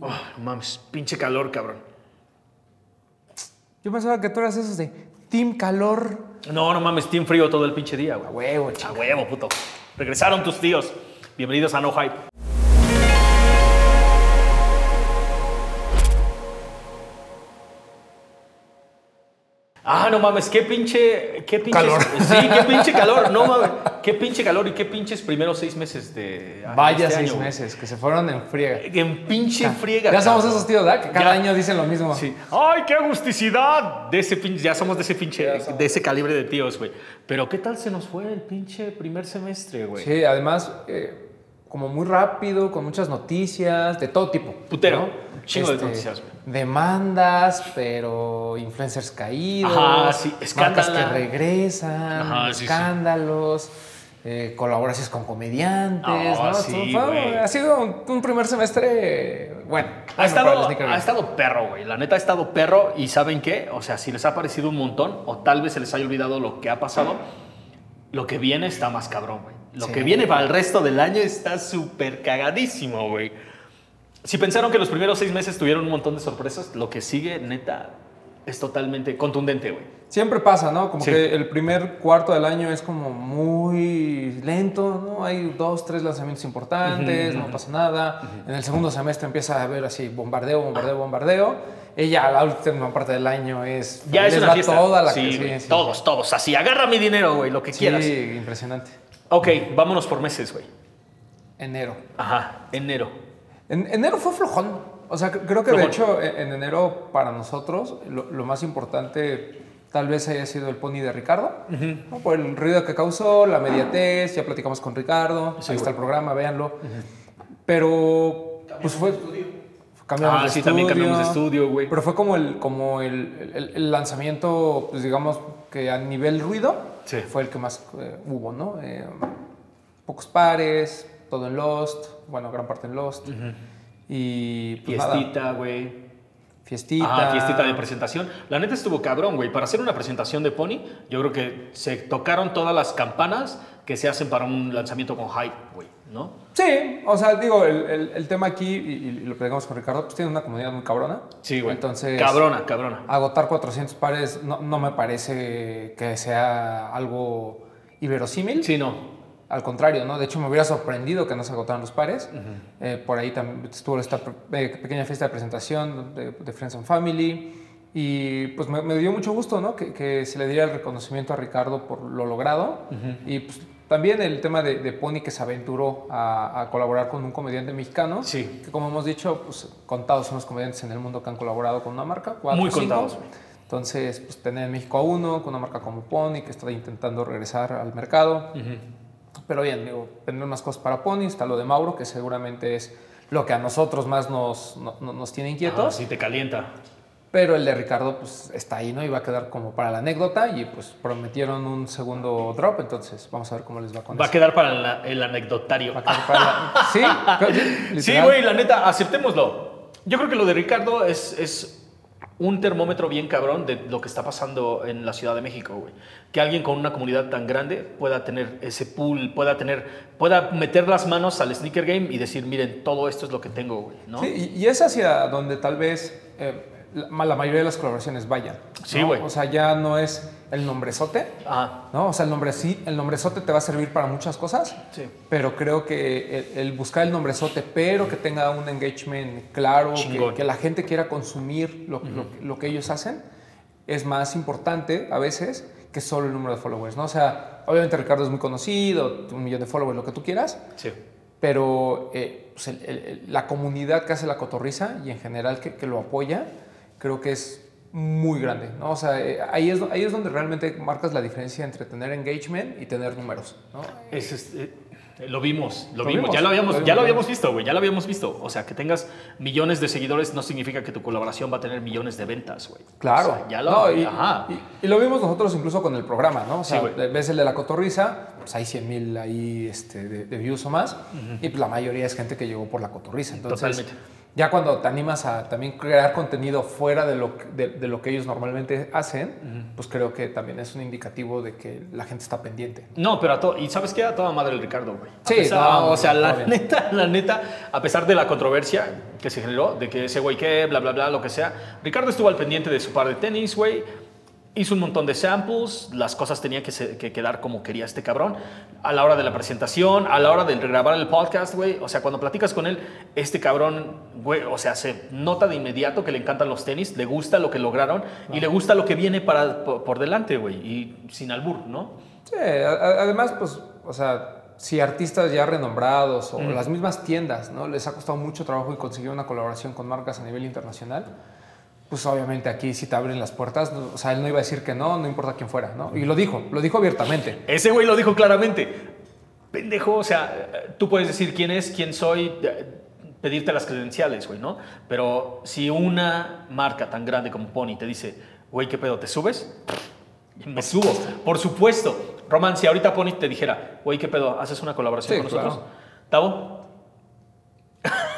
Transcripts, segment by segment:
Oh, no mames, pinche calor, cabrón. Yo pensaba que tú eras esos de Team Calor. No, no mames, team frío todo el pinche día, A güey. huevo, A chico. huevo, puto. Regresaron tus tíos. Bienvenidos a No Hype. Ah, no mames, qué pinche. Qué pinche Calor. Sí, qué pinche calor. No mames. Qué pinche calor y qué pinches primeros seis meses de. Vaya este seis año, meses, que se fueron en friega. En pinche friega. Ya somos esos tíos, ¿verdad? Que cada Ya. año dicen lo mismo. Sí. ¡Ay, qué agusticidad! De ese pinche, ya somos de ese pinche, de ese calibre de tíos, güey. Pero ¿qué tal se nos fue el pinche primer semestre, güey? Sí, además, eh, como muy rápido, con muchas noticias, de todo tipo. Putero. ¿no? Chingo de noticias, güey. Demandas, pero influencers caídos. Ajá, sí, Marcas que regresan, Ajá, sí, sí. Eh, colaboraciones con comediantes, Ah, ¿no? sí, Fue- güey. ha sido un, un primer semestre, bueno. Ha bueno, estado, ha estado perro, güey. La neta ha estado perro y ¿saben qué? O sea, si les ha parecido un montón o tal vez se les haya olvidado lo que ha pasado, lo que viene está más cabrón, güey. Lo Sí. que viene para el resto del año está súper cagadísimo, güey. Si pensaron que los primeros seis meses tuvieron un montón de sorpresas, lo que sigue, neta, es totalmente contundente, güey. Siempre pasa, ¿no? Como Sí. que el primer cuarto del año es como muy lento, ¿no? Hay dos, tres lanzamientos importantes, no pasa nada. En el segundo semestre empieza a haber así bombardeo, bombardeo, bombardeo. Ya la última parte del año es... Ya es una fiesta. toda la sí, sí, sí, todos, todos. Así, agarra mi dinero, güey, lo que Sí, quieras. impresionante. Ok, vámonos por meses, güey. Enero. Ajá, enero. En, enero fue flojón. O sea, cre- creo que de hecho en, en enero para nosotros lo, lo más importante tal vez haya sido el pony de Ricardo. ¿no? Por el ruido que causó, la mediatez, ya platicamos con Ricardo. Sí, ahí está güey. el programa, véanlo. Pero pues fue... Cambiamos Ah, de sí, también cambiamos de estudio. estudio, güey. Pero fue como el, como el, el- el lanzamiento, pues digamos que a nivel ruido, Sí. fue el que más eh, hubo, ¿no? Eh, pocos pares, todo en Lost, bueno, gran parte en Lost. Y pues Fiestita, güey. fiestita. Ah, fiestita de presentación. La neta estuvo cabrón, güey. Para hacer una presentación de Pony, yo creo que se tocaron todas las campanas que se hacen para un lanzamiento con hype, güey, ¿no? Sí, o sea, digo, el, el- el tema aquí, y, y lo platicamos con Ricardo, pues tiene una comunidad muy cabrona. Sí, güey. Entonces, Cabrona, cabrona. agotar 400 pares no, no me parece que sea algo inverosímil. Sí, no. Al contrario, ¿no? De hecho, me hubiera sorprendido que no se agotaran los pares. Eh, por ahí también estuvo esta eh, pequeña fiesta de presentación de, de Friends and Family. Y pues me, me dio mucho gusto, ¿no? Que, que se le diera el reconocimiento a Ricardo por lo logrado. Y pues también el tema de, de Pony que se aventuró a, a colaborar con un comediante mexicano. Sí. Que como hemos dicho, pues contados son los comediantes en el mundo que han colaborado con una marca. cuatro, Muy cinco. contados. Entonces, pues tener en México a uno con una marca como Pony que está intentando regresar al mercado. Pero bien, digo, tener unas cosas para Pony, está lo de Mauro, que seguramente es lo que a nosotros más nos, no- no- nos tiene Ah, inquietos. sí, te calienta. Pero el de Ricardo, pues está ahí, ¿no? Y va a quedar como para la anécdota y pues prometieron un segundo drop, entonces vamos a ver cómo les va con Va a eso. quedar para la- el anecdotario. Va a quedar para la- Sí, Sí, güey, la neta, aceptémoslo. Yo creo que lo de Ricardo es, es un termómetro bien cabrón de lo que está pasando en la Ciudad de México, güey. Que alguien con una comunidad tan grande pueda tener ese pool, pueda tener, pueda meter las manos al sneaker game y decir, miren, todo esto es lo que tengo, güey. Sí, y, y es hacia donde tal vez eh, la, la mayoría de las colaboraciones vayan. Sí, ¿no? güey. O sea, ya no es el nombrezote, Ah, ¿no? O sea, el nombre sí, el nombrezote te va a servir para muchas cosas, sí. pero creo que el, el buscar el nombrezote, pero que tenga un engagement claro, que, que la gente quiera consumir lo, lo- lo que ellos hacen, es más importante a veces que solo el número de followers, ¿no? O sea, obviamente Ricardo es muy conocido, un millón de followers, lo que tú quieras, Sí. pero eh, pues, el- el- la comunidad que hace la cotorriza y en general que, que lo apoya, creo que es muy grande, ¿no? O sea, eh, ahí, es, ahí es donde realmente marcas la diferencia entre tener engagement y tener números, ¿no? Es, este, eh, lo vimos, lo, Lo vimos, vimos, ya lo habíamos, lo ya lo habíamos visto, güey, ya lo habíamos visto. O sea, que tengas millones de seguidores no significa que tu colaboración va a tener millones de ventas, güey. Claro. O sea, ya lo, No, y, ajá. y- y lo vimos nosotros incluso con el programa, ¿no? O sea, Sí, ves el de la cotorriza, pues hay 100 mil ahí este, de, de views o más, y pues la mayoría es gente que llegó por la cotorriza. Entonces, Totalmente. Ya cuando te animas a también crear contenido fuera de lo, que- de, de lo que ellos normalmente hacen, pues creo que también es un indicativo de que la gente está pendiente. No, pero a todo. ¿Y sabes qué? A toda madre el Ricardo, güey. Sí, pesar- no, o sea, no, la bien. neta, la neta, a pesar de la controversia que se generó, de que ese güey qué, bla, bla, bla, lo que sea, Ricardo estuvo al pendiente de su par de tenis, güey. Hizo un montón de samples, las cosas tenían que, se- que quedar como quería este cabrón. A la hora de la presentación, a la hora de grabar el podcast, güey. O sea, cuando platicas con él, este cabrón, güey, o sea, se nota de inmediato que le encantan los tenis, le gusta lo que lograron y le gusta lo que viene para, por, por delante, güey. Y sin albur, ¿no? Sí, a- además, pues, o sea, si artistas ya renombrados o las mismas tiendas, ¿no? Les ha costado mucho trabajo y conseguir una colaboración con marcas a nivel internacional, pues obviamente aquí sí te abren las puertas. ¿no? O sea, él no iba a decir que no, no importa quién fuera, ¿no? Y lo dijo, lo dijo abiertamente. Ese güey lo dijo claramente. Pendejo, o sea, tú puedes decir quién es, quién soy, eh, pedirte las credenciales, güey, ¿no? Pero si una marca tan grande como Pony te dice, güey, ¿qué pedo? ¿Te subes? Me subo, por supuesto. Roman, si ahorita Pony te dijera, güey, ¿qué pedo? ¿Haces una colaboración Sí, con nosotros? claro. ¿Tavo?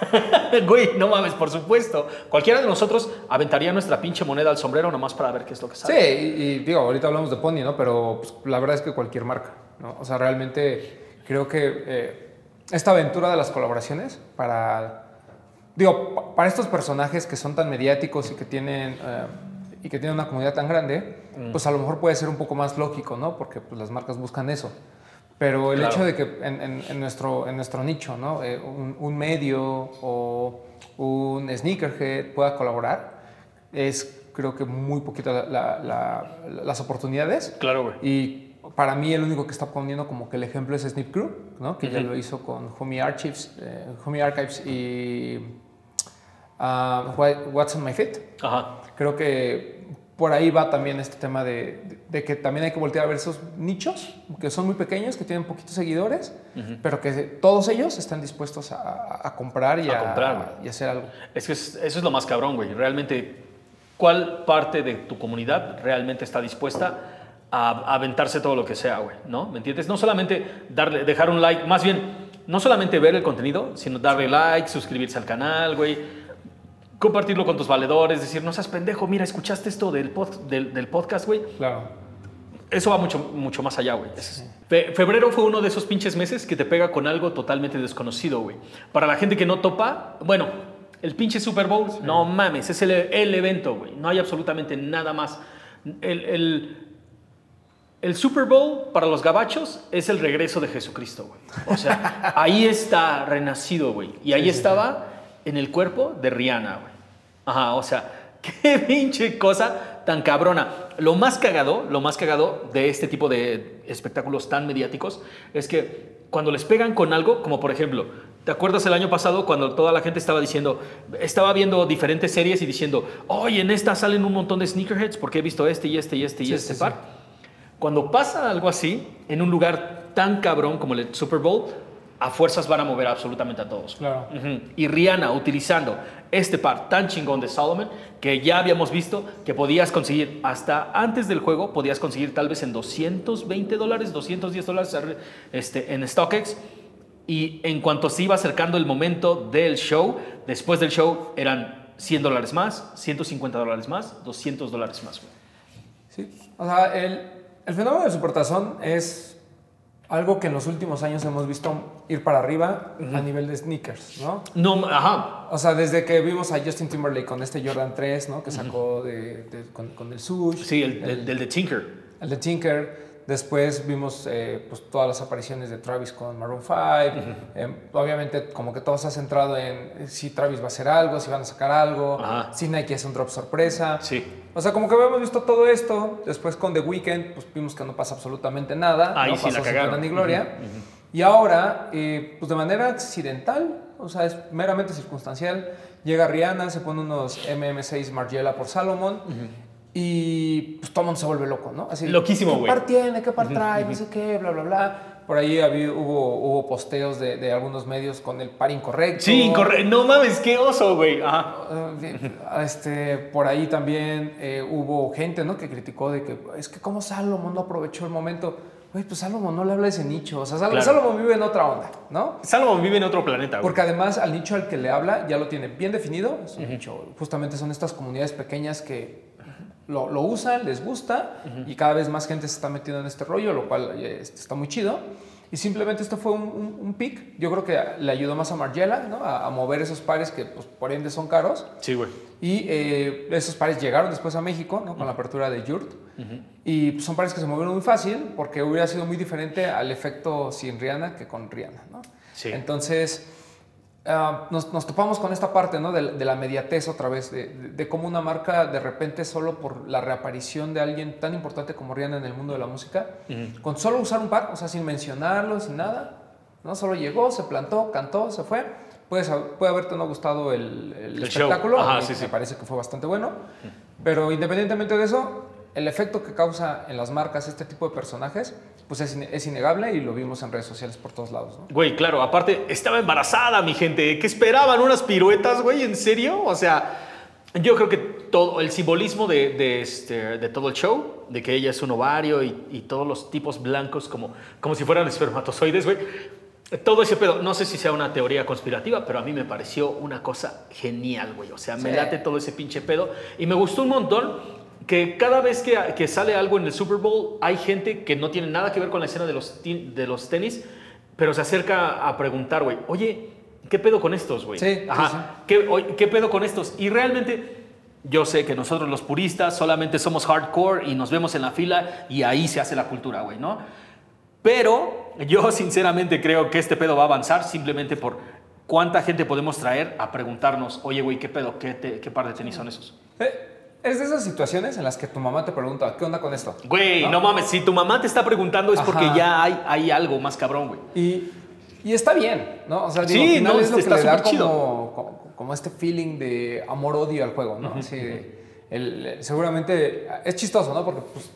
güey, no mames, por supuesto. Cualquiera de nosotros aventaría nuestra pinche moneda al sombrero nomás para ver qué es lo que Sí, sale. y, y digo, ahorita hablamos de Pony, ¿no? Pero pues, la verdad es que cualquier marca, ¿no? O sea, realmente creo que eh, esta aventura de las colaboraciones para, digo, pa- para estos personajes que son tan mediáticos y que tienen, eh, y que tienen una comunidad tan grande, pues a lo mejor puede ser un poco más lógico, ¿no? Porque pues, las marcas buscan eso. Pero el Claro. hecho de que en, en- en nuestro, en nuestro nicho, ¿no? Eh, un, un medio o un sneakerhead pueda colaborar, es creo que muy poquito la- la- la- las oportunidades. Claro, güey. Y para mí el único que está poniendo como que el ejemplo es Snip Crew, ¿no? que ya lo hizo con Homie Archives, eh, Homie Archives y What- What's on My Fit. Ajá. Creo que por ahí va también este tema de, de- de que también hay que voltear a ver esos nichos, que son muy pequeños, que tienen poquitos seguidores, pero que todos ellos están dispuestos a, a- a comprar y A a, comprar, y hacer algo. Es que es- eso es lo más cabrón, güey. Realmente, ¿cuál parte de tu comunidad realmente está dispuesta a, a aventarse todo lo que sea, güey? ¿No? ¿Me entiendes? No solamente darle, dejar un like, más bien, no solamente ver el contenido, sino darle like, suscribirse al canal, güey. Compartirlo con tus valedores, decir, no seas pendejo, mira, escuchaste esto del, pod- del, del podcast, güey. Claro. Eso va mucho, mucho más allá, güey. Es- Fe- febrero fue uno de esos pinches meses que te pega con algo totalmente desconocido, güey. Para la gente que no topa, bueno, el pinche Super Bowl, no mames, es el, el evento, güey. No hay absolutamente nada más. El, el- el Super Bowl para los gabachos es el regreso de Jesucristo, güey. O sea, ahí está renacido, güey. Y ahí estaba en el cuerpo de Rihanna, güey. Ajá, o sea, qué pinche cosa tan cabrona. Lo más cagado, lo más cagado de este tipo de espectáculos tan mediáticos es que cuando les pegan con algo, como por ejemplo, ¿te acuerdas el año pasado cuando toda la gente estaba diciendo, estaba viendo diferentes series y diciendo, oye, en esta salen un montón de sneakerheads porque he visto este y este y este y Sí, este sí, par? sí. Cuando pasa algo así, en un lugar tan cabrón como el Super Bowl, a fuerzas van a mover absolutamente a todos. Claro. Y Rihanna utilizando este par tan chingón de Solomon, que ya habíamos visto que podías conseguir hasta antes del juego, podías conseguir tal vez en 220 dólares, 210 dólares este, en StockX. Y en cuanto se iba acercando el momento del show, después del show eran 100 dólares más, 150 dólares más, 200 dólares más. Sí. O sea, el, el fenómeno del supertazón es algo que en los últimos años hemos visto ir para arriba a nivel de sneakers, ¿no? No, ajá, O sea, desde que vimos a Justin Timberlake con este Jordan 3, ¿no? Que sacó de, de- con, con el Sush. Sí, el, el- del de Tinker. el de Tinker. Después vimos eh, pues, todas las apariciones de Travis con Maroon 5. Eh, obviamente, como que todo se ha centrado en eh, si Travis va a hacer algo, si van a sacar algo, Ajá. si Nike hace un drop sorpresa. Sí. O sea, como que habíamos visto todo esto. Después con The Weeknd, pues vimos que no pasa absolutamente nada. Ahí no sí pasó la cagaron. ni gloria. Y ahora, eh, pues de manera accidental, o sea, es meramente circunstancial, llega Rihanna, se pone unos MM6 Margiela por Salomon. Y pues todo el mundo se vuelve loco, ¿no? Así, Loquísimo, ¿Qué güey. par tiene? ¿Qué par trae? No sé qué, bla, bla, bla. Por ahí había- hubo, hubo posteos de, de algunos medios con el par incorrecto. Sí, incorrecto. No mames, qué oso, güey. Eh, Este, por ahí también eh, hubo gente ¿no? que criticó de que es que cómo Salomón no aprovechó el momento. Oye, pues Salomón no le habla ese nicho. O sea, Sal- Claro. Salomón vive en otra onda, ¿no? Salomón vive en otro planeta, güey. Porque además al nicho al que le habla ya lo tiene bien definido. Es un nicho, justamente son estas comunidades pequeñas que lo, lo usan, les gusta y cada vez más gente se está metiendo en este rollo, lo cual eh, está muy chido. Y simplemente esto fue un, un, un pick. Yo creo que le ayudó más a Margiela ¿no? a, a mover esos pares que pues, por ende son caros. Sí, güey. Y eh, esos pares llegaron después a México ¿no? con la apertura de Yurt. Y pues, son pares que se movieron muy fácil porque hubiera sido muy diferente al efecto sin Rihanna que con Rihanna. ¿no? Sí. Entonces, ah, nos, nos topamos con esta parte ¿no? de, de la mediatez otra vez, de, de- de cómo una marca de repente solo por la reaparición de alguien tan importante como Rihanna en el mundo de la música, con solo usar un par, o sea, sin mencionarlo, sin nada, ¿no? solo llegó, se plantó, cantó, se fue. Puede, sab- puede haberte no gustado el, el El espectáculo, Ajá, sí, me sí. parece que fue bastante bueno, pero independientemente de eso, el efecto que causa en las marcas este tipo de personajes, pues es, es innegable y lo vimos en redes sociales por todos lados. ¿no? Güey, claro, aparte, estaba embarazada, mi gente. ¿Qué esperaban? ¿Unas piruetas, güey? ¿En serio? O sea, yo creo que todo el simbolismo de, de este, de todo el show, de que ella es un ovario y, y todos los tipos blancos como, como si fueran espermatozoides, güey. Todo ese pedo, no sé si sea una teoría conspirativa, pero a mí me pareció una cosa genial, güey. O sea, me Sí. late todo ese pinche pedo. Y me gustó un montón que cada vez que, que sale algo en el Super Bowl, hay gente que no tiene nada que ver con la escena de los, de los tenis, pero se acerca a preguntar, güey, oye, ¿qué pedo con estos, güey? Sí, sí. ¿Qué, oye, ¿Qué pedo con estos? Y realmente, yo sé que nosotros los puristas solamente somos hardcore y nos vemos en la fila y ahí se hace la cultura, güey, ¿no? Pero yo sinceramente creo que este pedo va a avanzar simplemente por cuánta gente podemos traer a preguntarnos, oye, güey, ¿qué pedo? ¿Qué, te- qué par de tenis son esos? Eh, Es de esas situaciones en las que tu mamá te pregunta, ¿qué onda con esto? Güey, no, mames, si tu mamá te está preguntando es porque ya hay, hay algo más cabrón, güey. Y, y está bien, ¿no? O sea, digo, Sí, al final no, es lo que está le da como, como, como este feeling de amor-odio al juego, ¿no? Así de- el- seguramente es chistoso, ¿no? Porque pues,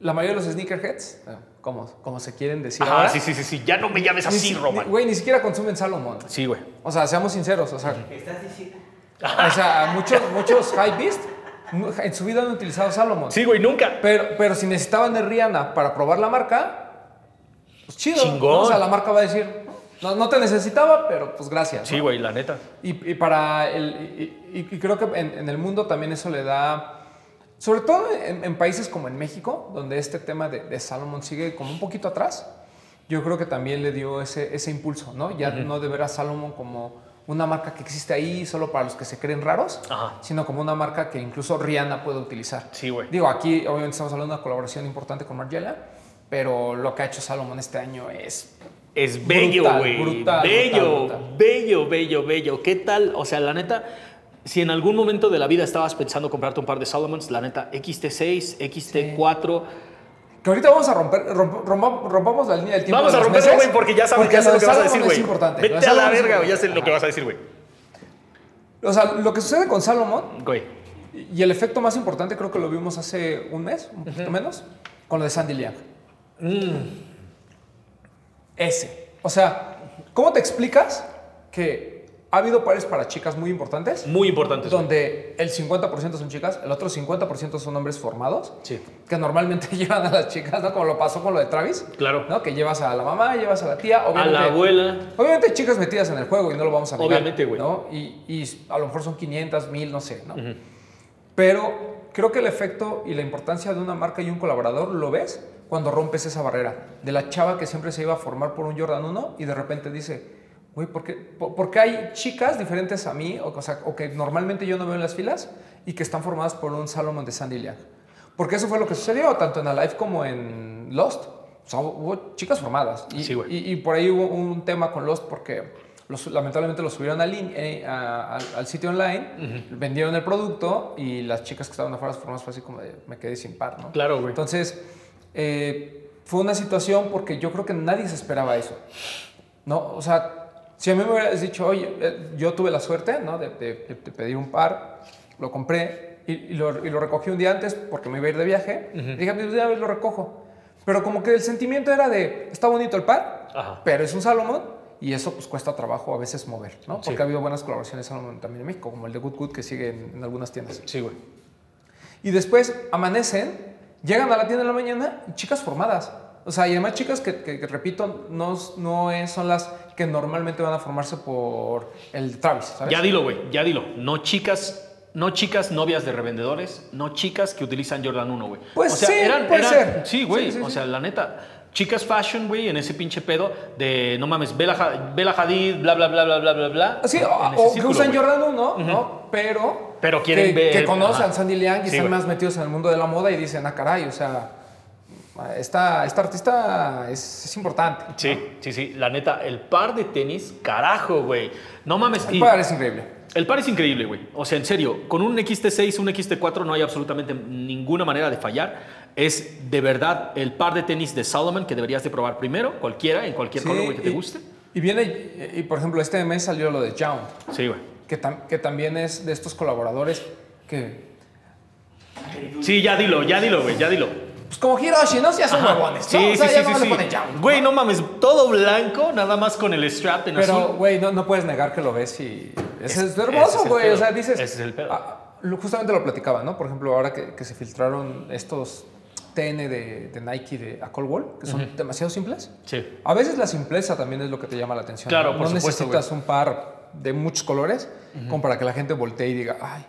la mayoría de los sneakerheads, eh, como, como se quieren decir Ajá, ahora, sí, sí, sí, sí, ya no me llames ni así, si- Roman. Güey, ni siquiera consumen Salomon. Sí, güey. O sea, seamos sinceros, o sea, ¿Estás diciendo? o sea muchos, muchos hypebeast nu- en su vida han utilizado Salomon. Sí, güey, nunca. Pero, pero si necesitaban de Rihanna para probar la marca, pues chido. Chingón. ¿no? O sea, la marca va a decir, no, no te necesitaba, pero pues gracias. Sí, ¿no? güey, la neta. Y, y para el, y, y- y creo que en, en el mundo también eso le da, sobre todo en, en países como en México, donde este tema de, de Salomon sigue como un poquito atrás, yo creo que también le dio ese, ese impulso, ¿no? Ya no de ver a Salomon como una marca que existe ahí solo para los que se creen raros, Ajá. sino como una marca que incluso Rihanna puede utilizar. Sí, güey. Digo, aquí obviamente estamos hablando de una colaboración importante con Margiela, pero lo que ha hecho Salomon este año es Es bello, güey. brutal, bello, brutal, brutal. bello, bello, bello. ¿Qué tal? O sea, la neta, si en algún momento de la vida estabas pensando comprarte un par de Solomons, la neta, XT6, XT4. Que ahorita vamos a romper, romp- rompa- rompamos la línea del tiempo. Vamos de a romperlo, güey, porque ya sabes, porque lo que vas a decir, güey. Vete a la verga, güey, ya sé lo que vas a decir, güey. O sea, lo que sucede con Salomon Güey. y el efecto más importante creo que lo vimos hace un mes, un poquito menos, con lo de Sandy Liang. Mm. Ese. O sea, ¿cómo te explicas que ha habido pares para chicas muy importantes? Muy importante. eso. Donde el 50% son chicas, el otro 50% son hombres formados. Sí. Que normalmente llevan a las chicas, ¿no? Como lo pasó con lo de Travis. Claro. ¿no? Que llevas a la mamá, llevas a la tía, A obviamente. la abuela. Obviamente chicas metidas en el juego y no lo vamos a negar. Obviamente, güey. ¿no? Y, y a lo mejor son 500, 1000, no sé, ¿no? Pero creo que el efecto y la importancia de una marca y un colaborador lo ves cuando rompes esa barrera. De la chava que siempre se iba a formar por un Jordan 1 y de repente dice, güey, ¿por qué, por, por qué hay chicas diferentes a mí o, o sea, o que normalmente yo no veo en las filas y que están formadas por un Salomon de Sandy Liang? Porque eso fue lo que sucedió tanto en Alive como en Lost. O sea, hubo chicas formadas. Y, Sí, y, y por ahí hubo un tema con Lost porque los- lamentablemente lo subieron al, in- eh, a- al, al sitio online, vendieron el producto y las chicas que estaban afuera formadas fue así como de, me quedé sin par, ¿no? Claro, güey. Entonces, eh, fue una situación porque yo creo que nadie se esperaba eso. ¿no? O sea, si a mí me hubieras dicho, oye, eh, yo tuve la suerte ¿no? de, de- de- de pedir un par, lo compré y, y lo, y lo recogí un día antes porque me iba a ir de viaje, dije, pues ya lo recojo. Pero como que el sentimiento era de, está bonito el par, Ajá. pero es un Salomón y eso pues cuesta trabajo a veces mover, ¿no? Sí. Porque ha habido buenas colaboraciones Salomón también en México, como el de Good Good que sigue en- en algunas tiendas. Sí, güey. Y después amanecen, llegan a la tienda en la mañana y chicas formadas. O sea, y además chicas que, que- que, repito, no, no es- son las que normalmente van a formarse por el Travis, ¿sabes? Ya dilo, güey, ya dilo. No chicas, no chicas novias de revendedores, no chicas que utilizan Jordan 1, güey. Pues o sea, sí, eran, puede eran- ser. Sí, güey, Sí, sí, o sea, la neta. Chicas fashion, güey, en ese pinche pedo de, no mames, Bella, Bella Hadid, bla, bla, bla, bla, bla, bla, bla. Sí, o, que usan güey. Jordan 1, ¿no? Pero, Pero quieren que, ver- que a Sandy Liang y están más metidos en el mundo de la moda y dicen, ah, caray, o sea, esta, esta artista es, es importante. Sí, sí, sí, la neta, el par de tenis, carajo, güey. No mames. El par es increíble. El par es increíble, güey. O sea, en serio, con un XT6, un XT4 no hay absolutamente ninguna manera de fallar. Es de verdad el par de tenis de Salomon que deberías de probar primero, cualquiera, en cualquier Sí, color, güey, que te y- guste. Y viene, y, y, por ejemplo, este mes salió lo de Jound, Sí, güey. que, tam- que también es de estos colaboradores que, Sí, ya dilo, ya dilo, güey, ya dilo. Pues como Hiroshi, ¿no? Ya son Ajá. huevones, ¿no? Sí, o sea, sí, ya sí, no sí, le sí. ponen. Güey, no mames, todo blanco, nada más con el strap en Pero, azul. güey, no, no puedes negar que lo ves y es, Es- es hermoso, es güey. O sea, dices... Ese es el pedo. ah, justamente lo platicaba, ¿no? Por ejemplo, ahora que, que se filtraron estos TN de, de Nike de a Cold Wall, que son demasiado simples. Sí. A veces la simpleza también es lo que te llama la atención. Claro, ¿no? por No supuesto, necesitas un par de muchos colores como para que la gente voltee y diga, ay,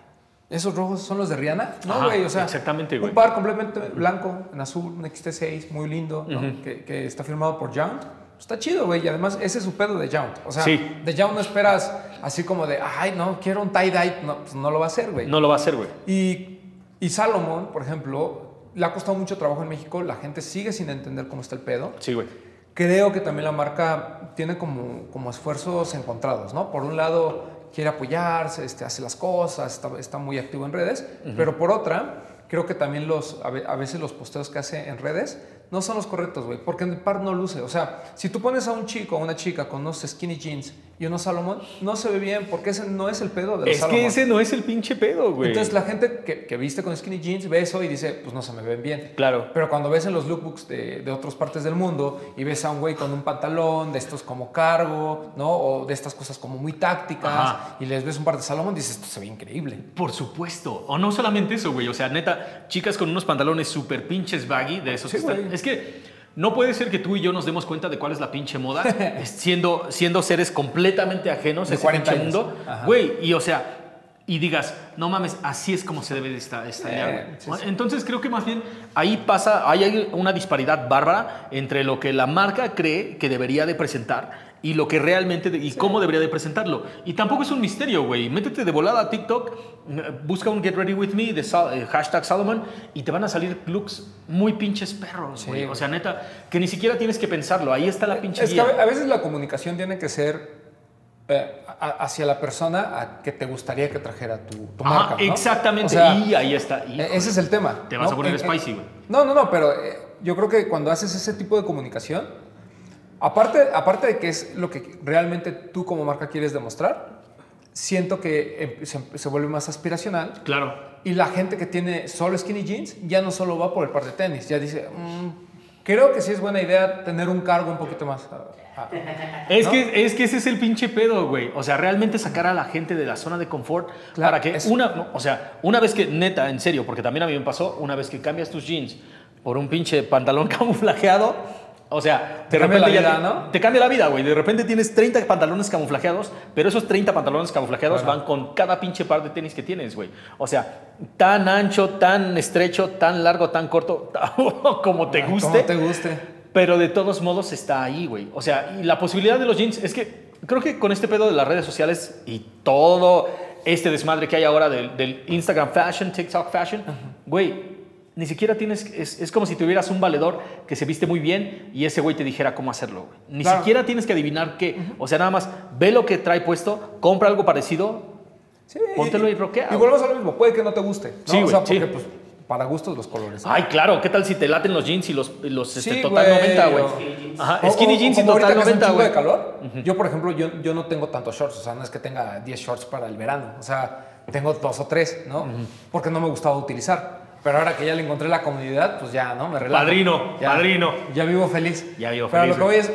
¿esos rojos son los de Rihanna? No, güey, o sea, exactamente, güey. un par completamente blanco, en azul, un XT6, muy lindo, ¿no? que, que está firmado por Jount. Está chido, güey, y además ese es su pedo de Jount. O sea, Sí. de Jount no esperas así como de, ay, no, quiero un tie-dye. No, pues no lo va a hacer, güey. No lo va a hacer, güey. Y, y Salomon, por ejemplo, le ha costado mucho trabajo en México. La gente sigue sin entender cómo está el pedo. Sí, güey. Creo que también la marca tiene como, como esfuerzos encontrados, ¿no? Por un lado, quiere apoyarse, este, hace las cosas, está, está muy activo en redes, pero por otra, creo que también los, a veces los posteos que hace en redes no son los correctos, güey, porque en el par no luce. O sea, si tú pones a un chico o una chica con unos skinny jeans y unos Salomon, no se ve bien, porque ese no es el pedo de los Es Salomon. que ese no es el pinche pedo, güey. Entonces la gente que, que viste con skinny jeans ve eso y dice, pues no se me ven bien. Claro. Pero cuando ves en los lookbooks de, de otras partes del mundo y ves a un güey con un pantalón de estos como cargo, ¿no? O de estas cosas como muy tácticas Ajá. y les ves un par de Salomón, dices, esto se ve increíble. Por supuesto. O no solamente eso, güey. O sea, neta, chicas con unos pantalones súper pinches baggy de esos Sí, que están. Es que no puede ser que tú y yo nos demos cuenta de cuál es la pinche moda, siendo, siendo seres completamente ajenos De a ese 40 pinche años. mundo. Ajá. Güey, y o sea, y digas, no mames, así es como se debe de estallar, Eh, güey. sí, sí. Entonces creo que más bien ahí pasa, ahí hay una disparidad bárbara entre lo que la marca cree que debería de presentar y lo que realmente de- y cómo debería de presentarlo. Y tampoco es un misterio, güey. Métete de volada a TikTok, eh, busca un Get Ready With Me de Sal- eh, hashtag Salomon y te van a salir looks muy pinches perros, Sí, güey. o sea, neta, que ni siquiera tienes que pensarlo. Ahí está la pinche Es que guía. a ve- a veces la comunicación tiene que ser eh, hacia la persona a que te gustaría que trajera tu, tu Ajá, marca. ¿no? exactamente. O sea, y ahí está. E- Híjole. Ese es el tema. Te vas ¿no? a poner en- spicy, güey. No, no, no, pero eh, yo creo que cuando haces ese tipo de comunicación, aparte, aparte de que es lo que realmente tú como marca quieres demostrar, siento que eh, se, se vuelve más aspiracional Claro. y la gente que tiene solo skinny jeans ya no solo va por el par de tenis, ya dice, "Mm, creo que sí es buena idea tener un cargo un poquito más... ah, ah". Es, ¿No? que, es que ese es el pinche pedo, güey. O sea, realmente sacar a la gente de la zona de confort Claro, para que eso. una, no, o sea, una vez que, neta, en serio, porque también a mí me pasó, una vez que cambias tus jeans por un pinche pantalón camuflajeado, o sea, Te de repente la ya vida, te, ¿no? te cambia la vida, güey. De repente tienes 30 pantalones camuflajeados, pero esos 30 pantalones camuflajeados van con cada pinche par de tenis que tienes, güey. O sea, tan ancho, tan estrecho, tan largo, tan corto, como te Ay, guste. Como te guste. Pero de todos modos está ahí, güey. O sea, y la posibilidad de los jeans es que creo que con este pedo de las redes sociales y todo este desmadre que hay ahora del, del Instagram fashion, TikTok fashion, güey, ni siquiera tienes, es, es como si tuvieras un valedor que se viste muy bien y ese güey te dijera cómo hacerlo, güey. Ni Claro. siquiera tienes que adivinar qué. O sea, nada más ve lo que trae puesto, compra algo parecido. Sí, Póntelo y roquea, Y güey. volvemos a lo mismo, puede que no te guste. ¿no? Sí, o sea, güey, sí. porque pues, para gustos los colores. ¿no? Ay, claro, ¿qué tal si te laten los jeans y los, los este, Sí, total güey, 90, güey? Ajá, skinny o- jeans o y total ahorita que hace un 90, chingo güey. de calor. Yo, por ejemplo, yo, yo no tengo tantos shorts, o sea, no es que tenga 10 shorts para el verano, o sea, tengo dos o tres, ¿no? Porque no me gustaba utilizar. Pero ahora que ya le encontré la comodidad, pues ya, ¿no? Me relajo. Padrino, Ya- padrino. Ya vivo feliz. Ya vivo Pero feliz, lo que voy es,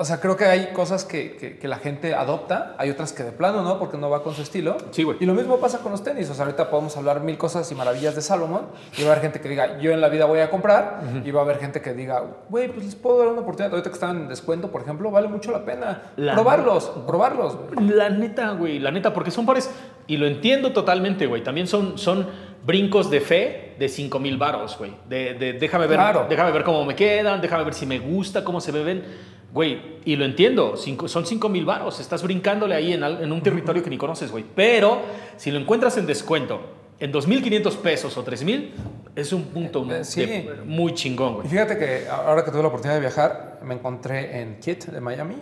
o sea, creo que hay cosas que, que- que la gente adopta, hay otras que de plano no, porque no va con su estilo. Sí, güey. Y lo mismo pasa con los tenis. O sea, ahorita podemos hablar mil cosas y maravillas de Salomon. Y va a haber gente que diga, yo en la vida voy a comprar. Y va a haber gente que diga, güey, pues les puedo dar una oportunidad. Ahorita que están en descuento, por ejemplo, vale mucho la pena. La- probarlos, probarlos. La neta, güey, la neta, porque son pares, y lo entiendo totalmente, güey, también son, son brincos de fe de 5 mil varos, güey. De, de- déjame, ver, Claro. déjame ver cómo me quedan, déjame ver si me gusta, cómo se beben. Güey, y lo entiendo, cinco- son 5 mil varos, estás brincándole ahí en, al- en un territorio que ni conoces, güey. Pero si lo encuentras en descuento en 2.500 pesos o 3.000, es un punto Eh, sí. de- muy chingón, Y güey. fíjate que ahora que tuve la oportunidad de viajar, me encontré en Kit de Miami,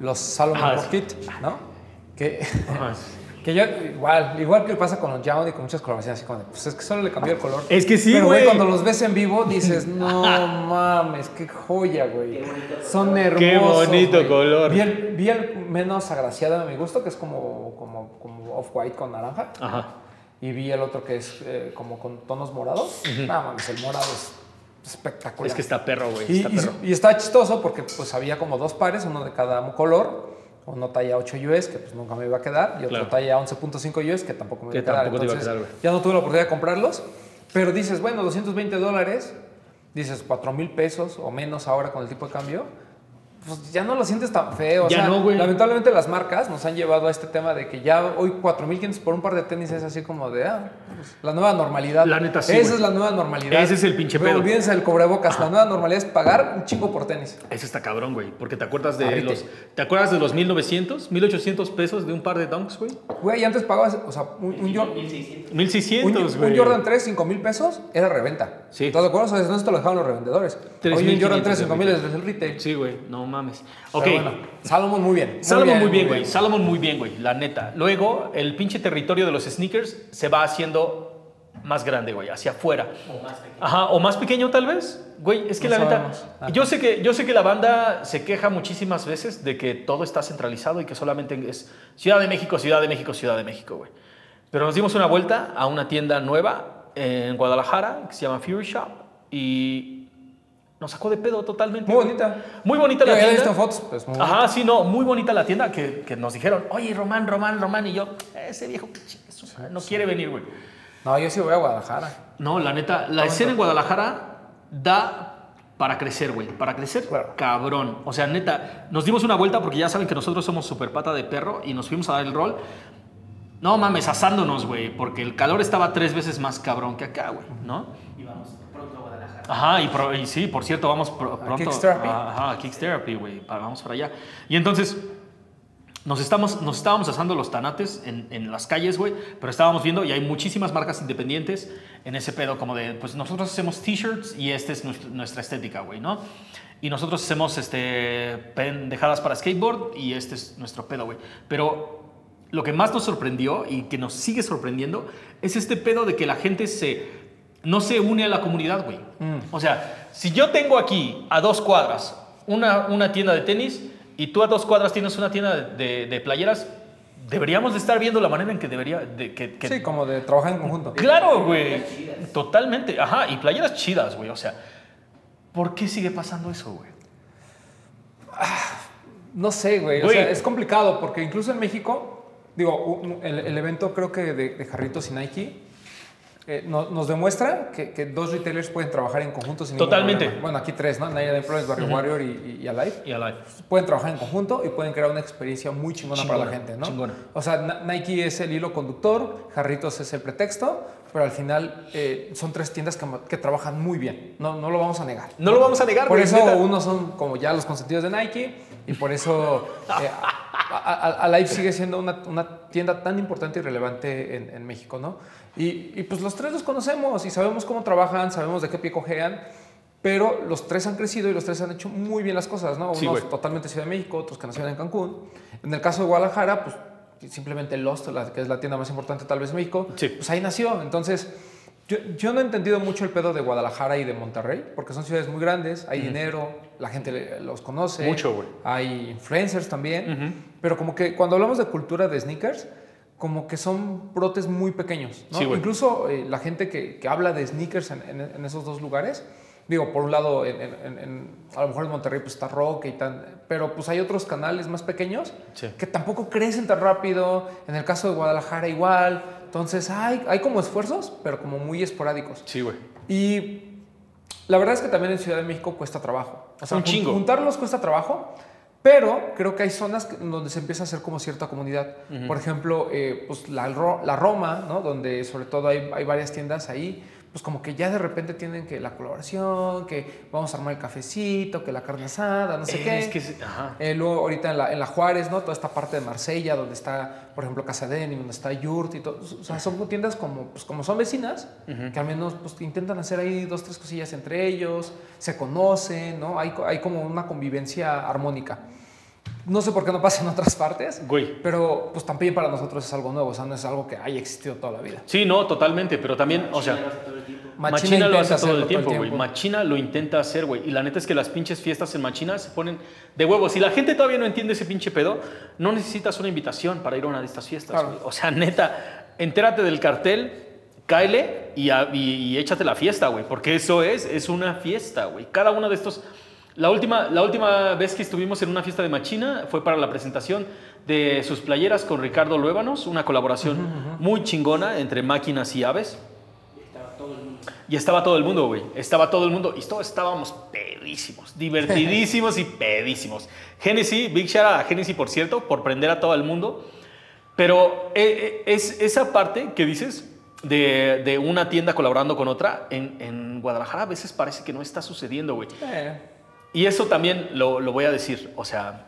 los Salomon Ah. Kit, ¿no? Que, Ajá. que yo, igual, igual que pasa con los Young y con muchas colaboraciones, así como de, pues es que solo le cambió el color. Es que sí, Pero, güey. cuando los ves en vivo dices, no mames, qué joya, güey. Son hermosos. Qué bonito güey. color. Vi el, vi el menos agraciado de mi gusto, que es como, como, como off-white con naranja. Ajá. Y vi el otro que es eh, como con tonos morados. No mames, el morado es espectacular. Es que está perro, güey. Y, Está y- perro. y está chistoso porque pues había como dos pares, uno de cada color, uno talla 8 US, que pues nunca me iba a quedar, y otro Claro. talla 11.5 US, que tampoco me Que iba a quedar. te iba a Entonces, quedar, ya no tuve la oportunidad de comprarlos, pero dices, bueno, 220 dólares, dices 4 mil pesos o menos ahora con el tipo de cambio. Pues ya no lo sientes tan feo. o Ya sea, no, güey. Lamentablemente las marcas nos han llevado a este tema de que ya hoy 4.500 por un par de tenis es así como de, ah, pues, la nueva normalidad. La neta sí, Esa güey. es la nueva normalidad. Ese es el pinche Pero pedo. Olvídense del cubrebocas. La nueva normalidad es pagar un chingo por tenis. Eso está cabrón, güey. Porque te acuerdas de los. ¿Te acuerdas de los 1900, 1800 pesos de un par de dunks, güey? Güey, y antes pagabas, o sea, un, un, Jor- 1600, un- güey. un Jordan 3, 5 mil pesos, era reventa. Sí. ¿Estás de acuerdo? O sea, no se te lo dejaban los revendedores. Hoy un 3,500 Jordan 3, de 5 mil retail. es el retail. Sí, güey. No mames. Ok. Pero bueno, Salomon muy bien. Salomon muy bien, güey. Salomon muy bien, güey. La neta. Luego, el pinche territorio de los sneakers se va haciendo más grande, güey. Hacia afuera. O más pequeño. Ajá, o más pequeño tal vez. Güey, es que No la neta, sabemos. Ajá. yo sé que yo sé que la banda se queja muchísimas veces de que todo está centralizado y que solamente es Ciudad de México, Ciudad de México, Ciudad de México, güey. Pero nos dimos una vuelta a una tienda nueva en Guadalajara que se llama Fury Shop y nos sacó de pedo totalmente. Muy bonita. Muy bonita la Yo ya he tienda. visto fotos, pues muy Ajá, sí, no, muy bonita la tienda que, que nos dijeron, oye, Román, Román, Román, y yo, ese viejo madre, no quiere venir, güey. No, yo sí voy a Guadalajara. No, la neta, la escena en Guadalajara da para crecer, güey. Para crecer, Claro. cabrón. O sea, neta, nos dimos una vuelta porque ya saben que nosotros somos super pata de perro y nos fuimos a dar el rol. No mames, asándonos, güey, porque el calor estaba tres veces más cabrón que acá, güey, ¿no? Y vamos pronto a Guadalajara. Ajá, y, pro- y sí, por cierto, vamos pro- pronto Kicks Therapy. a- Ajá, a Kicks Therapy, güey, vamos para allá. Y entonces nos, estamos, nos estábamos asando los tanates en, en las calles, güey, pero estábamos viendo y hay muchísimas marcas independientes en ese pedo, como de, pues nosotros hacemos t-shirts y esta es nuestra, nuestra estética, güey, ¿no? Y nosotros hacemos este, pendejadas para skateboard y este es nuestro pedo, güey. Pero lo que más nos sorprendió y que nos sigue sorprendiendo es este pedo de que la gente se no se une a la comunidad, güey. O sea, si yo tengo aquí a dos cuadras una, una tienda de tenis y tú a dos cuadras tienes una tienda de, de- playeras, deberíamos de estar viendo la manera en que debería... De, que, que- Sí, como de trabajar en conjunto. Claro, güey. Totalmente. Ajá, y playeras chidas, güey. O sea, ¿por qué sigue pasando eso, güey? No sé, güey. O sea, es complicado porque incluso en México, digo, el evento creo que de, de Jarritos y Nike eh, no- nos demuestra que, que dos retailers pueden trabajar en conjunto sin Totalmente. Bueno, aquí tres, ¿no? Nike Influence, Barrio Warrior y, y, y Alive. Y a la... Pueden trabajar en conjunto y pueden crear una experiencia muy chingona, para la gente, ¿no? chingona. O sea, Nike es el hilo conductor, Jarritos es el pretexto, pero al final eh, son tres tiendas que, que trabajan muy bien. No, no lo vamos a negar. No lo vamos a negar, Por eso neta. unos son como ya los consentidos de Nike y por eso eh, Alive sigue siendo una, una tienda tan importante y relevante en, en México, ¿no? Y, y, pues los tres los conocemos y sabemos cómo trabajan, sabemos de qué pie cojean, pero los tres han crecido y los tres han hecho muy bien las cosas, ¿no? Unos totalmente Ciudad de México, otros que nacieron en Cancún. En el caso de Guadalajara, pues simplemente Lost, la, que es la tienda más importante tal vez de México, Sí. pues ahí nació. Entonces, yo, yo no he entendido mucho el pedo de Guadalajara y de Monterrey, porque son ciudades muy grandes, hay dinero, la gente los conoce. Mucho, güey. Hay influencers también. Pero como que cuando hablamos de cultura de sneakers, como que son brotes muy pequeños. ¿no? Sí. Incluso eh, la gente que, que habla de sneakers en, en- en esos dos lugares Digo, por un lado, en, a lo mejor en Monterrey pues está Rock y tan, pero pues hay otros canales más pequeños Sí. que tampoco crecen tan rápido. En el caso de Guadalajara igual. Entonces hay, hay como esfuerzos, pero como muy esporádicos. Sí, güey. Y la verdad es que también en Ciudad de México cuesta trabajo. O sea, Un chingo. juntarlos cuesta trabajo, pero creo que hay zonas donde se empieza a hacer como cierta comunidad. Por ejemplo, eh, pues la, la Roma, ¿no? donde sobre todo hay, hay varias tiendas ahí, pues como que ya de repente tienen que la colaboración, que vamos a armar el cafecito, que la carne asada, no sé Eh, qué. es que ajá. Eh, luego ahorita en la, en la Juárez, ¿no? Toda esta parte de Marsella, donde está, por ejemplo, Casa Denim, donde está Yurt y todo. O sea, son tiendas como, pues, como son vecinas, que al menos pues, intentan hacer ahí dos, tres cosillas entre ellos, se conocen, ¿no? Hay, hay como una convivencia armónica. No sé por qué no pasa en otras partes, Güey. pero pues también para nosotros es algo nuevo, o sea, no es algo que haya existido toda la vida. Sí, no, totalmente, pero también, o sea... Chile lo hace todo el tiempo. Machina, lo hace todo el tiempo, güey. Machina lo intenta hacer, güey. Y la neta es que las pinches fiestas en Machina se ponen de huevos. Si la gente todavía no entiende ese pinche pedo, no necesitas una invitación para ir a una de estas fiestas, Claro. güey. O sea, neta, entérate del cartel, cáele y, a- y- y échate la fiesta, güey. Porque eso es, es una fiesta, güey. Cada uno de estos... La última, la última vez que estuvimos en una fiesta de Machina fue para la presentación de sus playeras con Ricardo Luébanos, una colaboración muy chingona entre máquinas y aves. Estaba todo el mundo. Y estaba todo el mundo, güey. Estaba todo el mundo. Y todos estábamos pedísimos. Divertidísimos y pedísimos. Genesis, Big out a Genesis, por cierto, por prender a todo el mundo. Pero eh, eh, es esa parte que dices de, de una tienda colaborando con otra en, en Guadalajara a veces parece que no está sucediendo, güey. Eh, Y eso también lo, lo voy a decir. O sea,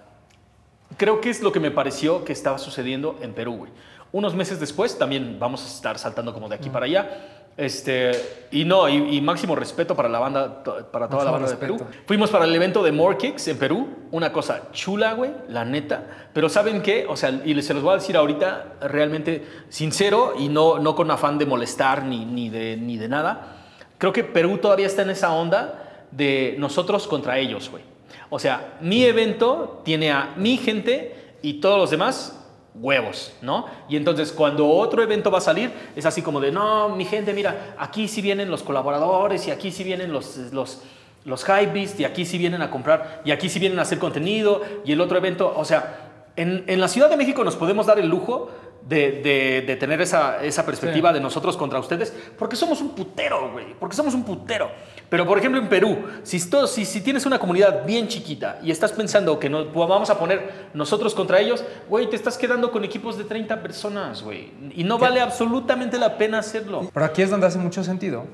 creo que es lo que me pareció que estaba sucediendo en Perú, güey. Unos meses después también vamos a estar saltando como de aquí para allá. Este, y no, y, y máximo respeto para la banda, para toda la banda de Perú. Fuimos para el evento de More Kicks en Perú, una cosa chula, güey, la neta. Pero ¿saben qué? O sea, y se los voy a decir ahorita realmente sincero y no, no con afán de molestar ni, ni, de, ni de nada. Creo que Perú todavía está en esa onda de nosotros contra ellos, güey. O sea, mi evento tiene a mi gente y todos los demás huevos, ¿no? Y entonces cuando otro evento va a salir, es así como de, no, mi gente, mira, aquí sí vienen los colaboradores y aquí sí vienen los, los, los hypebeast y aquí sí vienen a comprar y aquí sí vienen a hacer contenido y el otro evento, o sea, en, en la Ciudad de México nos podemos dar el lujo de, de- de tener esa, esa perspectiva Sí. de nosotros contra ustedes, porque somos un putero, güey, porque somos un putero. Pero, por ejemplo, en Perú, si, esto- si, si tienes una comunidad bien chiquita y estás pensando que nos vamos a poner nosotros contra ellos, güey, te estás quedando con equipos de 30 personas, güey. Y no vale absolutamente la pena hacerlo. Pero aquí es donde hace mucho sentido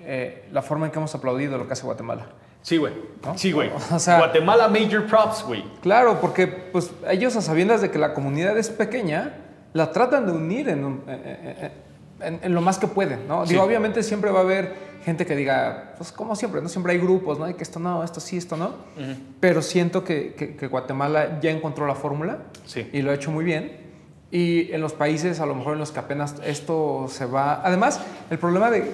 eh, la forma en que hemos aplaudido lo que hace Guatemala. Sí, güey. ¿No? Sí, güey. O sea- Guatemala Major Props, güey. Claro, porque pues ellos a sabiendas de que la comunidad es pequeña, la tratan de unir en, un- eh, eh, eh, en- en lo más que pueden, ¿no? Sí. Digo, obviamente siempre va a haber gente que diga, pues como siempre, ¿no? Siempre hay grupos, ¿no? Y que esto no, esto sí, esto no. Pero siento que, que- que Guatemala ya encontró la fórmula Sí. y lo ha hecho muy bien. Y en los países, a lo mejor en los que apenas esto se va... Además, el problema de,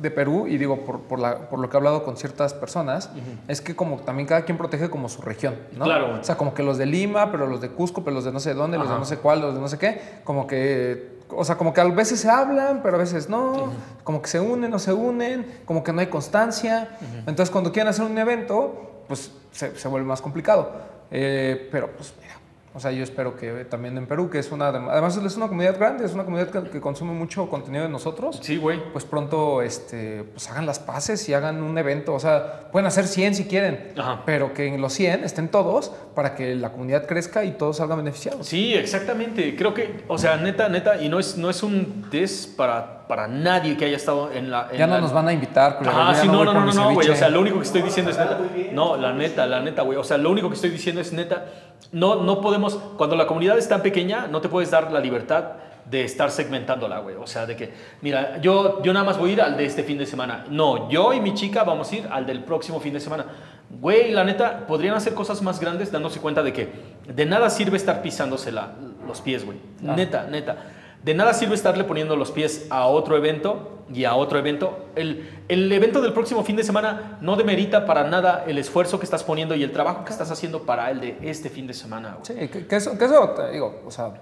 de Perú, y digo por, por, la- por lo que he hablado con ciertas personas, es que como también cada quien protege como su región, ¿no? Claro. O sea, como que los de Lima, pero los de Cusco, pero los de no sé dónde, los de Ajá. no sé cuál, los de no sé qué, como que... O sea, como que a veces se hablan, pero a veces no, como que se unen, no se unen, como que no hay constancia. Entonces, cuando quieren hacer un evento, pues se, se vuelve más complicado. Eh, pero, pues, mira, o sea, yo espero que también en Perú, que es una... Además, es una comunidad grande, es una comunidad que, que consume mucho contenido de nosotros Sí, güey. pues pronto este, pues hagan las paces y hagan un evento. O sea, pueden hacer 100 si quieren, Ajá. pero que en los 100 estén todos para que la comunidad crezca y todos salgan beneficiados. Sí, exactamente. Creo que, o sea, neta, neta, y no es, no es un des para, para nadie que haya estado en la. en Ya no la- nos van a invitar. culero, ya sí, no, no, no, mi no, güey. O sea, lo único que estoy diciendo es neta. No, la neta, la neta, güey. O sea, lo único que estoy diciendo es neta. No, no podemos. Cuando la comunidad es tan pequeña, no te puedes dar la libertad de estar segmentándola, güey. O sea, de que, mira, yo, yo nada más voy a ir al de este fin de semana. No, yo y mi chica vamos a ir al del próximo fin de semana. Güey, la neta, podrían hacer cosas más grandes dándose cuenta de que de nada sirve estar pisándose la- los pies, güey. Ah. Neta, neta. De nada sirve estarle poniendo los pies a otro evento y a otro evento. El, el evento del próximo fin de semana no demerita para nada el esfuerzo que estás poniendo y el trabajo que estás haciendo para el de este fin de semana. güey. Sí, que, que eso, que eso, te digo, o sea,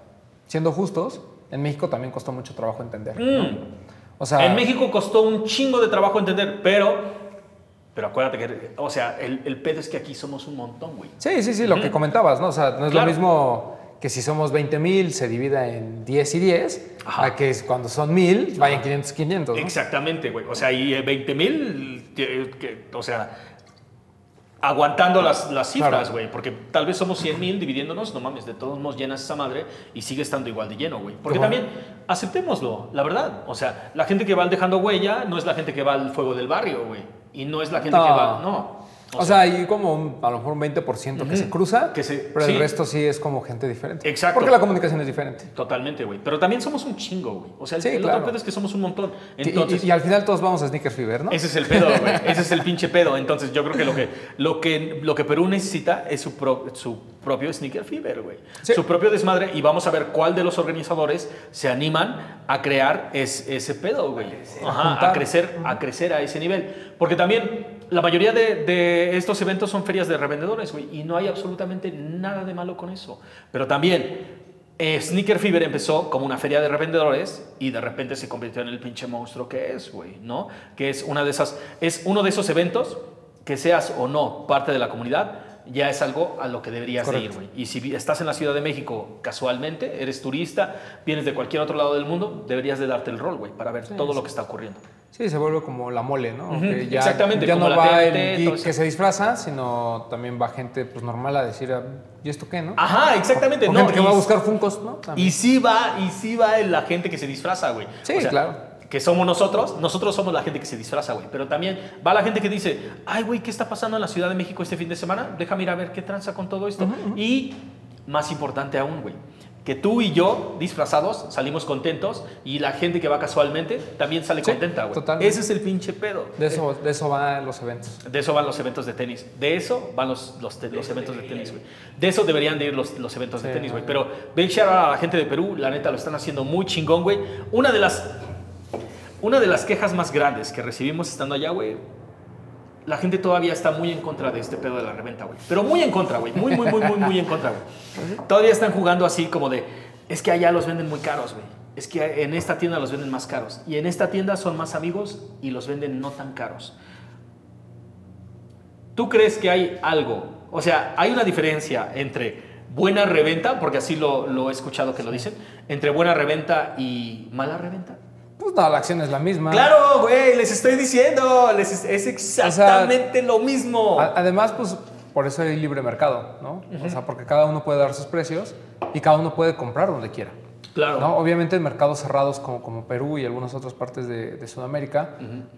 siendo justos, en México también costó mucho trabajo entender. ¿no? Mm. O sea, en México costó un chingo de trabajo entender, pero Pero acuérdate que, o sea, el, el pedo es que aquí somos un montón, güey. Sí, sí, sí, lo que comentabas, ¿no? O sea, no es Claro. lo mismo que si somos 20 mil se divida en 10 y 10, Ajá. a que cuando son mil vayan 500 500, ¿no? Exactamente, güey. O sea, y eh, 20 mil, o sea, aguantando las, las cifras, Claro. güey. Porque tal vez somos 100 mil dividiéndonos, no mames, de todos modos llenas esa madre y sigue estando igual de lleno, güey. Porque bueno. también, aceptémoslo, la verdad. O sea, la gente que va dejando huella no es la gente que va al fuego del barrio, güey. Y no es la gente No. que va, no. O, sea, hay como un- a lo mejor un 20% que se cruza, Que se- pero sí. el resto sí es como gente diferente. Exacto. Porque la comunicación es diferente. Totalmente, güey. Pero también somos un chingo, güey. O sea, el, Sí, el claro. otro pedo es que somos un montón. Y- y- Entonces, y, al final todos vamos a Sneaker Fever, ¿no? Ese es el pedo, güey. Ese es el pinche pedo. Entonces yo creo que lo que, lo que, lo que Perú necesita es su, pro- su propio sneaker fever, güey. Sí. Su propio desmadre y vamos a ver cuál de los organizadores se animan a crear es- ese pedo, güey. Ajá, a crecer, a crecer a ese nivel. Porque también la mayoría de, de estos eventos son ferias de revendedores, güey. Y no hay absolutamente nada de malo con eso. Pero también... eh, Sneaker Fever empezó como una feria de revendedores y de repente se convirtió en el pinche monstruo que es, güey, ¿no? Que es una de esas, es uno de esos eventos que seas o no parte de la comunidad, ya es algo a lo que deberías de ir, güey. Y si estás en la Ciudad de México casualmente, eres turista, vienes de cualquier otro lado del mundo, deberías de darte el rol, güey, para ver todo lo que está ocurriendo. Sí, se vuelve como la mole, ¿no? Ujú, Que ya, exactamente, Ya como no la va el geek que se disfraza, sino también va gente pues normal a decir, ¿y esto qué, no? Ajá, exactamente, O no. gente que va a buscar Funcos, ¿no? También. Y sí va, y sí va la gente que se disfraza, güey. Sí, claro. Que somos nosotros, nosotros somos la gente que se disfraza, güey. Pero también va la gente que dice, ay, güey, ¿qué está pasando en la Ciudad de México este fin de semana? Déjame ir a ver qué tranza con todo esto. Y más importante aún, güey, que tú y yo, disfrazados, salimos contentos y la gente que va casualmente también sale Sí, contenta, güey. Ese es el pinche pedo. De eso, de eso van los eventos. De eso van los eventos de tenis. De eso van los, los, eventos de tenis, güey. De eso deberían de ir los, los eventos de tenis, güey. Pero ven shout out a la gente de Perú, la neta lo están haciendo muy chingón, güey. Una de las, una de las quejas más grandes que recibimos estando allá, güey. La gente todavía está muy en contra de este pedo de la reventa, güey. Pero muy en contra, güey. Muy, muy, muy, muy, muy en contra, güey. Todavía están jugando así como de, es que allá los venden muy caros, güey. Es que en esta tienda los venden más caros. Y en esta tienda son más amigos y los venden no tan caros. ¿Tú crees que hay algo? O sea, hay una diferencia entre buena reventa, porque así lo, lo he escuchado que lo dicen, entre buena reventa y mala reventa. Pues no, la acción es la misma. Claro, güey, les estoy diciendo, les es, exactamente lo mismo. A- Además, pues por eso hay libre mercado, ¿no? O sea, porque cada uno puede dar sus precios y cada uno puede comprar donde quiera. claro. ¿no? Obviamente en mercados cerrados como, como Perú y algunas otras partes de, de Sudamérica,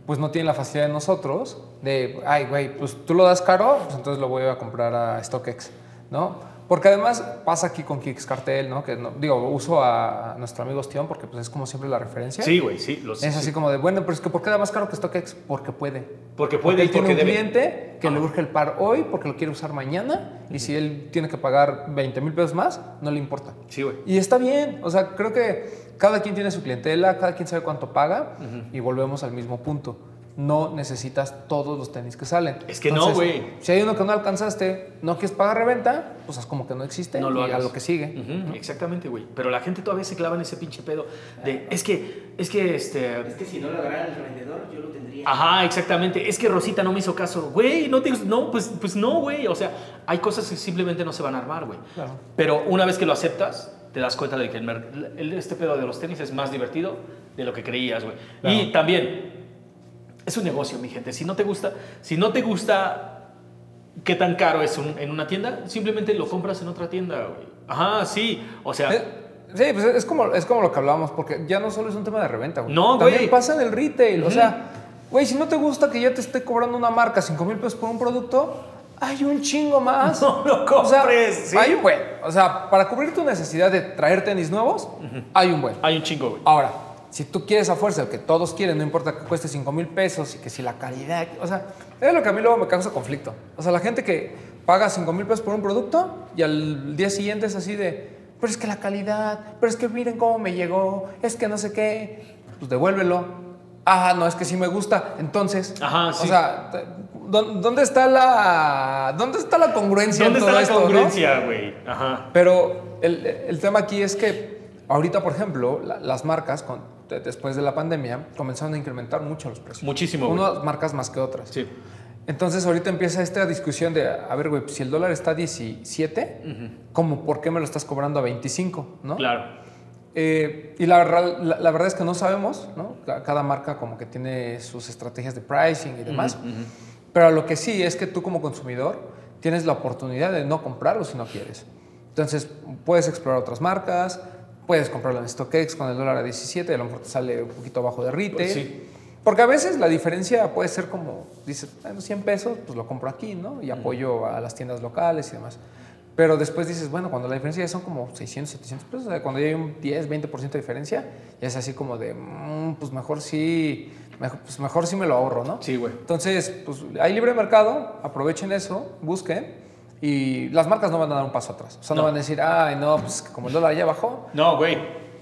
pues no tienen la facilidad de nosotros de, ay, güey, pues tú lo das caro, pues entonces lo voy a comprar a StockX, ¿no? Porque además pasa aquí con Kicks Cartel, ¿no? Que no- digo, uso a, nuestro amigo Ostión porque pues es como siempre la referencia. Sí, güey, sí. Los, Es sí. así como de, bueno, pero es que ¿por qué da más caro que StockX? Porque puede. Porque Porque puede y él tiene porque un debe. cliente que le urge el par hoy porque lo quiere usar mañana y si él tiene que pagar 20 mil pesos más, no le importa. Sí, güey. Y está bien, o sea, creo que cada quien tiene su clientela, cada quien sabe cuánto paga y volvemos al mismo punto. No necesitas todos los tenis que salen. Es que no, güey. Si hay uno que no alcanzaste, no quieres pagar reventa, pues haz como que no existe No lo y a lo que sigue. Exactamente, güey. Pero la gente todavía se clava en ese pinche pedo de, es que, es que, este... Es que si no lo agarrara el revendedor, yo lo tendría. Ajá, exactamente. Es que Rosita no me hizo caso. Güey, no te... No, pues, pues no, güey. O sea, hay cosas que simplemente no se van a armar, güey. Claro. Pero una vez que lo aceptas, te das cuenta de que el este pedo de los tenis es más divertido de lo que creías, güey. Claro. Y también, es un negocio, mi gente. Si no te gusta, si no te gusta qué tan caro es un- en una tienda, simplemente lo compras en otra tienda, güey. Ajá, sí. O sea... Eh, Sí, pues es como, es como lo que hablábamos, porque ya no solo es un tema de reventa, güey. No, También güey. pasa en el retail. O sea, güey, si no te gusta que ya te esté cobrando una marca 5 mil pesos por un producto, hay un chingo más. No lo O sea, compres, sí. Hay un buen. O sea, para cubrir tu necesidad de traer tenis nuevos, hay un buen. Hay un chingo, güey. Ahora, si tú quieres a fuerza, el que todos quieren, no importa que cueste 5 mil pesos y que si la calidad, o sea, es lo que a mí luego me causa conflicto. O sea, la gente que paga 5 mil pesos por un producto y al día siguiente es así de, pero es que la calidad, pero es que miren cómo me llegó, es que no sé qué, pues devuélvelo. Ah, no, es que sí me gusta. Entonces, Ajá, sí. o sea, te- ¿dó- ¿dónde está la, dónde está la congruencia ¿Dónde en está todo la esto, no? congruencia, güey? Ajá. Pero el, el tema aquí es que ahorita, por ejemplo, la- las marcas, con- de- después de la pandemia, comenzaron a incrementar mucho los precios. Muchísimo, güey. Unas marcas más que otras. Sí. Entonces ahorita empieza esta discusión de, a ver, güey, si el dólar está a 17, ¿cómo, por qué me lo estás cobrando a 25? ¿no? Claro. Eh, y la, verdad- la, la verdad es que no sabemos, ¿no? Ca- Cada marca como que tiene sus estrategias de pricing y demás. Pero lo que sí es que tú como consumidor tienes la oportunidad de no comprarlo si no quieres. Entonces puedes explorar otras marcas, puedes comprarlo en StockX con el dólar a 17 y a lo mejor te sale un poquito abajo de retail. Pues sí. Porque a veces la diferencia puede ser como, dices, bueno, 100 pesos, pues lo compro aquí, ¿no? Y apoyo a las tiendas locales y demás. Pero después dices, bueno, cuando la diferencia ya son como 600, 700 pesos, o sea, cuando ya hay un 10, 20% de diferencia, ya es así como de, mm, pues mejor sí, mejor, pues mejor sí me lo ahorro, ¿no? Sí, güey. Entonces, pues hay libre mercado, aprovechen eso, busquen y las marcas no van a dar un paso atrás. O sea, no, No. van a decir, ay, no, pues como el dólar ya bajó, No, güey.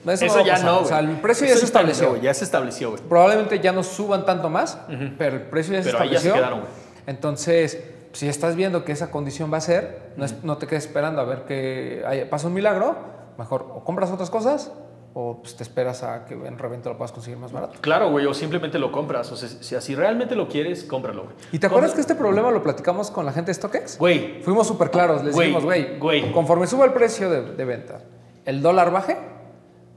Eso Eso, no ya no, O sea, el precio ya se estableció. Ya se estableció, güey. probablemente ya no suban tanto más, pero el precio ya se Pero ahí ya se estableció. quedaron, güey. Entonces, si estás viendo que esa condición va a ser, no, es- no te quedes esperando a ver que haya- pasa un milagro, mejor o compras otras cosas o pues, te esperas a que en reventa lo puedas conseguir más barato. Claro, güey, o simplemente lo compras. O sea, si así realmente lo quieres, cómpralo, güey. ¿Y te acuerdas que este problema lo platicamos con la gente de StockX? Güey, Fuimos súper claros, les Güey, dijimos, güey, güey. conforme suba el precio de, de venta, el dólar baje,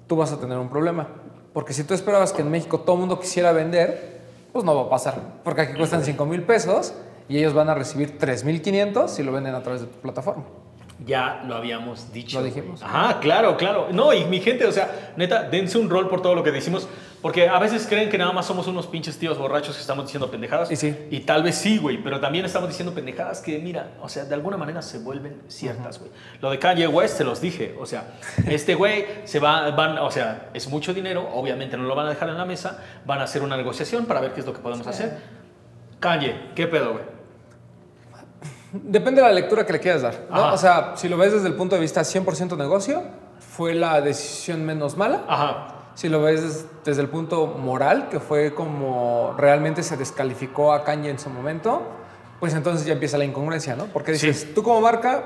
tú vas a tener un problema. Porque si tú esperabas que en México todo el mundo quisiera vender, pues no va a pasar. Porque aquí cuestan 5 mil pesos y ellos van a recibir 3.500 si lo venden a través de tu plataforma. Ya lo habíamos dicho. Lo dijimos. Ajá, claro, claro. No, y mi gente, o sea, neta, dense un rol por todo lo que decimos. Porque a veces creen que nada más somos unos pinches tíos borrachos que estamos diciendo pendejadas. Y sí. Y tal vez sí, güey. Pero también estamos diciendo pendejadas que, mira, o sea, de alguna manera se vuelven ciertas, güey. Lo de Kanye West se los dije. O sea, este güey se va, van, o sea, es mucho dinero. Obviamente no lo van a dejar en la mesa. Van a hacer una negociación para ver qué es lo que podemos hacer. Kanye, ¿qué pedo, güey? Depende de la lectura que le quieras dar. ¿no? O sea, si lo ves desde el punto de vista 100% negocio, fue la decisión menos mala. Ajá. Si lo ves des- desde el punto moral, que fue como realmente se descalificó a Kanye en su momento, pues entonces ya empieza la incongruencia, ¿no? Porque dices, Sí. tú como marca,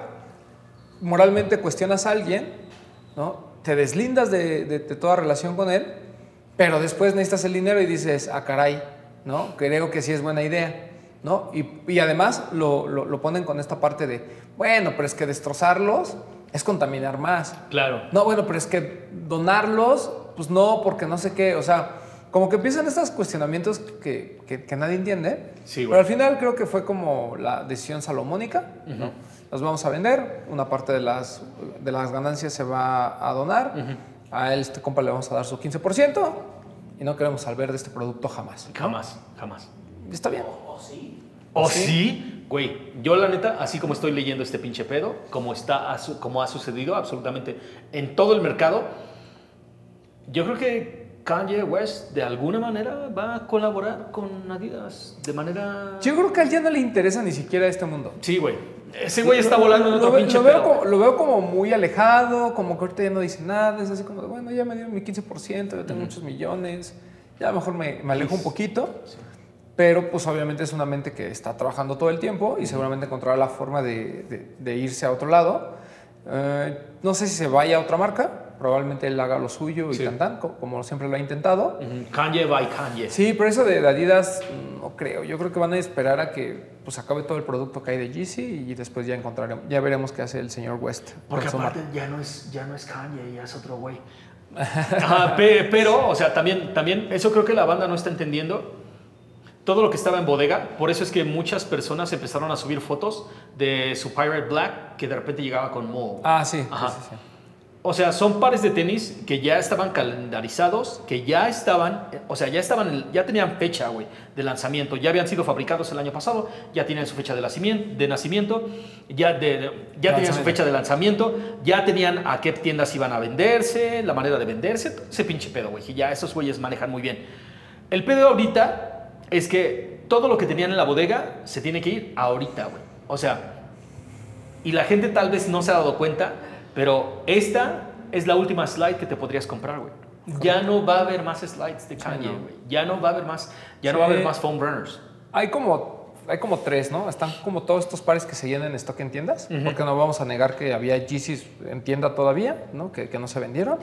moralmente cuestionas a alguien, ¿no? Te deslindas de, de- de toda relación con él, pero después necesitas el dinero y dices, ah, caray, ¿no? Creo que sí es buena idea, ¿no? Y, y además lo, lo- lo ponen con esta parte de, bueno, pero es que destrozarlos es contaminar más. Claro. No, bueno, pero es que donarlos, pues no, porque no sé qué. O sea, como que empiezan estos cuestionamientos que, que- que nadie entiende. Sí, güey. pero al final creo que fue como la decisión salomónica. ¿no? Los vamos a vender, una parte de las, de las ganancias se va a donar. A él, este compa, le vamos a dar su 15% y no queremos saber de este producto jamás. ¿no? Jamás, jamás. Está bien. ¿O sí? ¿O ¿Sí? sí? Güey, yo la neta, así como estoy leyendo este pinche pedo, como, está, como ha sucedido absolutamente en todo el mercado, yo creo que Kanye West de alguna manera va a colaborar con Adidas de manera... Yo creo que a él ya no le interesa ni siquiera este mundo. Sí, güey. Ese güey está volando en Lo- otro lo, pinche lo veo pedo. como, lo veo como muy alejado, como que ahorita ya no dice nada, es así como, bueno, ya me dieron mi 15%, yo tengo muchos millones, ya mejor me, me alejo un poquito, pero pues obviamente es una mente que está trabajando todo el tiempo y seguramente encontrará la forma de, de- de irse a otro lado. Eh, no sé si se vaya a otra marca, probablemente él haga lo suyo y Sí. tan, tan, co- como siempre lo ha intentado. Ujú, Kanye by Kanye. Sí, pero eso de Adidas mm, no creo. Yo creo que van a esperar a que pues acabe todo el producto que hay de Yeezy y después ya encontraremos, ya veremos qué hace el señor West. Porque aparte ya no es, ya no es Kanye, ya es otro güey. Ajá, pe- pero, o sea, también, también, eso creo que la banda no está entendiendo. Todo lo que estaba en bodega, por eso es que muchas personas empezaron a subir fotos de su Pirate Black que de repente llegaba con Mo. Ah, sí. sí, Ajá. sí, sí. O sea, son pares de tenis que ya estaban calendarizados, que ya estaban, o sea, ya estaban, ya tenían fecha, güey, de lanzamiento, ya habían sido fabricados el año pasado, ya tienen su fecha de nacimiento, de nacimiento ya, de, ya tenían su fecha de lanzamiento, ya tenían a qué tiendas iban a venderse, la manera de venderse, ese pinche pedo, güey, que ya esos güeyes manejan muy bien. El pedo ahorita es que todo lo que tenían en la bodega se tiene que ir ahorita, güey. O sea, y la gente tal vez no se ha dado cuenta, pero esta es la última slide que te podrías comprar, güey. Ya no va a haber más slides de Kanye, güey. Ya no va a haber más, ya no va a haber más foam runners. Hay como, hay como tres, ¿no? Están como todos estos pares que se llenan en stock en tiendas, porque no vamos a negar que había Yeezys en tienda todavía, ¿no? Que, que no se vendieron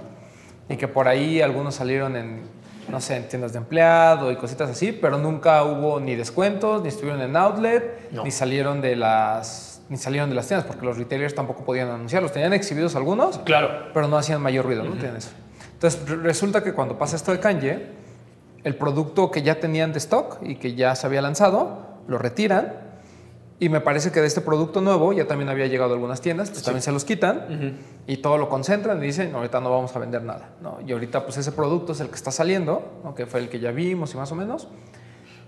y que por ahí algunos salieron en no sé, en tiendas de empleado y cositas así, pero nunca hubo ni descuentos, ni estuvieron en outlet, No. ni salieron de las ni salieron de las tiendas porque los retailers tampoco podían anunciarlos. Tenían exhibidos algunos, Claro. pero no hacían mayor ruido, ¿no? Eso. Entonces re- resulta que cuando pasa esto de Kanye, el producto que ya tenían de stock y que ya se había lanzado, lo retiran. Y me parece que de este producto nuevo ya también había llegado a algunas tiendas, pues también se los quitan y todo lo concentran y dicen, "No, ahorita no vamos a vender nada. ¿no? Y ahorita pues ese producto es el que está saliendo, ¿no? que fue el que ya vimos y más o menos.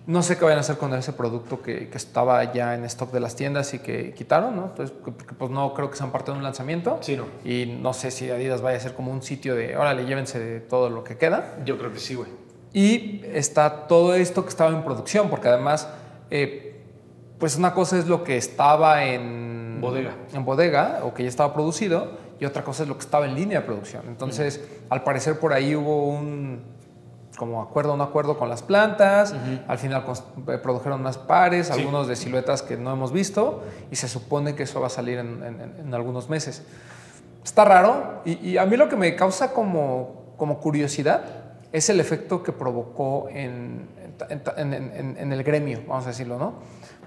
No sé qué vayan a hacer con ese producto que, que estaba ya en stock de las tiendas y que quitaron, ¿no? Que- porque pues no creo que sean parte de un lanzamiento. Sí, no. Y no sé si Adidas vaya a ser como un sitio de, órale, llévense de todo lo que queda. Yo creo que sí, güey. Y está todo esto que estaba en producción, porque además, eh, pues una cosa es lo que estaba en Bodega. en bodega o que ya estaba producido, y otra cosa es lo que estaba en línea de producción. Entonces, al parecer por ahí hubo un como acuerdo, un acuerdo con las plantas, al final eh, produjeron más pares, algunos de siluetas que no hemos visto, y se supone que eso va a salir en, en- en- en algunos meses. Está raro, y, y a mí lo que me causa como, como curiosidad es el efecto que provocó en- en el gremio, vamos a decirlo, ¿no?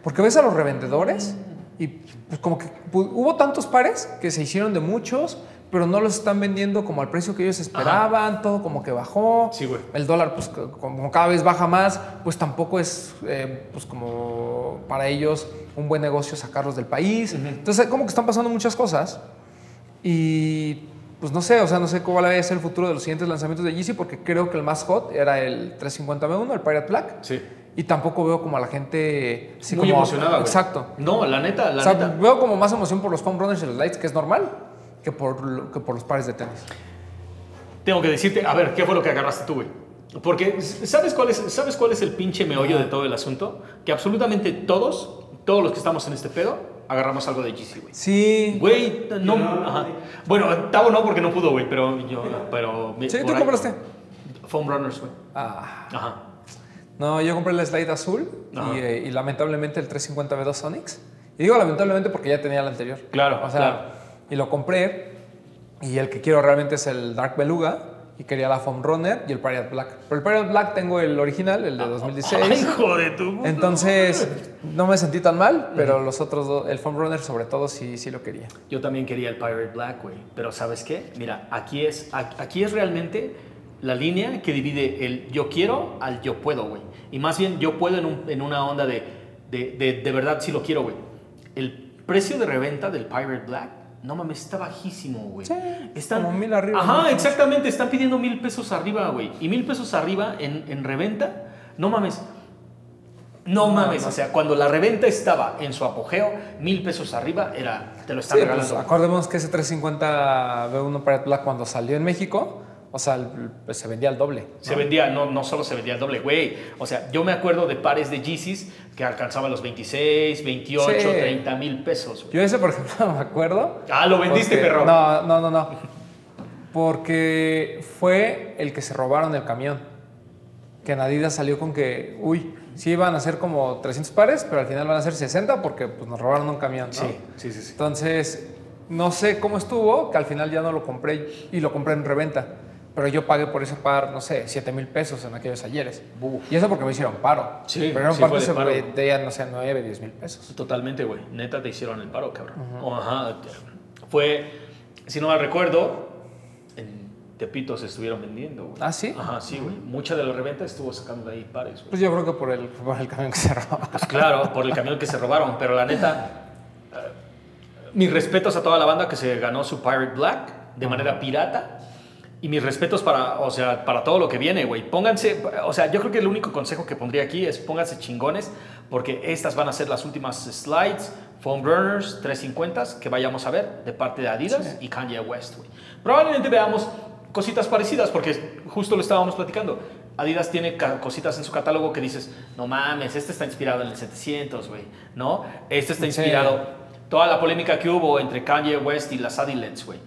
Porque ves a los revendedores y pues como que hubo tantos pares que se hicieron de muchos, pero no los están vendiendo como al precio que ellos esperaban, todo como que bajó. Sí, güey. El dólar, pues como cada vez baja más, pues tampoco es eh, pues como para ellos un buen negocio sacarlos del país. Entonces, como que están pasando muchas cosas. Y pues no sé, o sea, no sé cuál va a ser el futuro de los siguientes lanzamientos de Yeezy, porque creo que el más hot era el 350B1, el Pirate Black. Sí. Y tampoco veo como a la gente así Muy como- emocionada, güey. Exacto. No, la neta, la O sea, neta. veo como más emoción por los foam runners y los lights, que es normal, que por, que por los pares de tenis. Tengo que decirte, a ver, ¿qué fue lo que agarraste tú, güey? Porque, ¿sabes cuál, es, ¿sabes cuál es el pinche meollo de todo el asunto? Que absolutamente todos, todos los que estamos en este pedo, agarramos algo de GC, güey. Sí. Güey, no, ajá. Bueno, Tavo no porque no pudo, güey, pero yo, pero... Sí, ¿tú ahí- compraste? Foam Runners, güey. Ah. Ajá. No, yo compré el slide azul y, eh, y lamentablemente el 350B2 Sonics. Y digo lamentablemente porque ya tenía el anterior. Claro, O sea, claro. y lo compré. Y el que quiero realmente es el Dark Beluga. Y quería la Foam Runner y el Pirate Black. Pero el Pirate Black tengo el original, el de 2016. Ay, hijo de tu... Entonces, no me sentí tan mal, pero los otros dos, el Foam Runner sobre todo, sí, sí lo quería. Yo también quería el Pirate Black, güey. Pero ¿sabes qué? Mira, aquí es, aquí es realmente la línea que divide el yo quiero al yo puedo, güey. Y más bien yo puedo en, un- en una onda de de, de, de verdad sí lo quiero, güey. El precio de reventa del Pirate Black, no mames, está bajísimo, güey. Sí, como mil arriba, Ajá, ¿no? exactamente. Están pidiendo mil pesos arriba, güey. Y mil pesos arriba en, en reventa, no mames. No mames, o sea, cuando la reventa estaba en su apogeo, mil pesos arriba era, te lo están Sí, pues, regalando. acordemos que ese 350B1 Pirate Black cuando salió en México, o sea, el- pues, se vendía al doble. Se vendía, no, no solo se vendía el doble, güey. O sea, yo me acuerdo de pares de Yeezys que alcanzaban los 26, 28, Sí. 30 mil pesos. Yo ese, por ejemplo, me acuerdo. Ah, lo vendiste, porque- perro. No, no, no, no. Porque fue el que se robaron el camión. Que en Adidas salió con que, uy, sí iban a ser como 300 pares, pero al final van a ser 60 porque pues, nos robaron un camión. ¿no? Sí, sí, sí, sí. Entonces, no sé cómo estuvo, que al final ya no lo compré y lo compré en reventa. Pero yo pagué por ese par, no sé, 7 mil pesos en aquellos ayeres. Uf. Y eso porque me hicieron paro. Sí, Pero era un sí par que se vendía, no sé, 9, 10 mil pesos. Totalmente, güey. Neta te hicieron el paro, cabrón. O, ajá. Fue, si no mal recuerdo, en Tepito se estuvieron vendiendo, güey. ¿Ah, sí? Ajá, sí, güey. Mucha de la reventa estuvo sacando de ahí pares, güey. Pues yo creo que por el, por el camión que se robó. Pues claro, por el camión que se robaron, pero la neta, eh, mis respetos a toda la banda que se ganó su Pirate Black de manera pirata. Y mis respetos para, o sea, para todo lo que viene, güey. Pónganse, o sea, yo creo que el único consejo que pondría aquí es pónganse chingones, porque estas van a ser las últimas slides, foam runners 350 que vayamos a ver de parte de Adidas y Kanye West, güey. Probablemente veamos cositas parecidas, porque justo lo estábamos platicando. Adidas tiene cositas en su catálogo que dices, no mames, este está inspirado en el 700, güey, ¿no? Este está Sí. inspirado. Toda la polémica que hubo entre Kanye West y las Adilets, güey.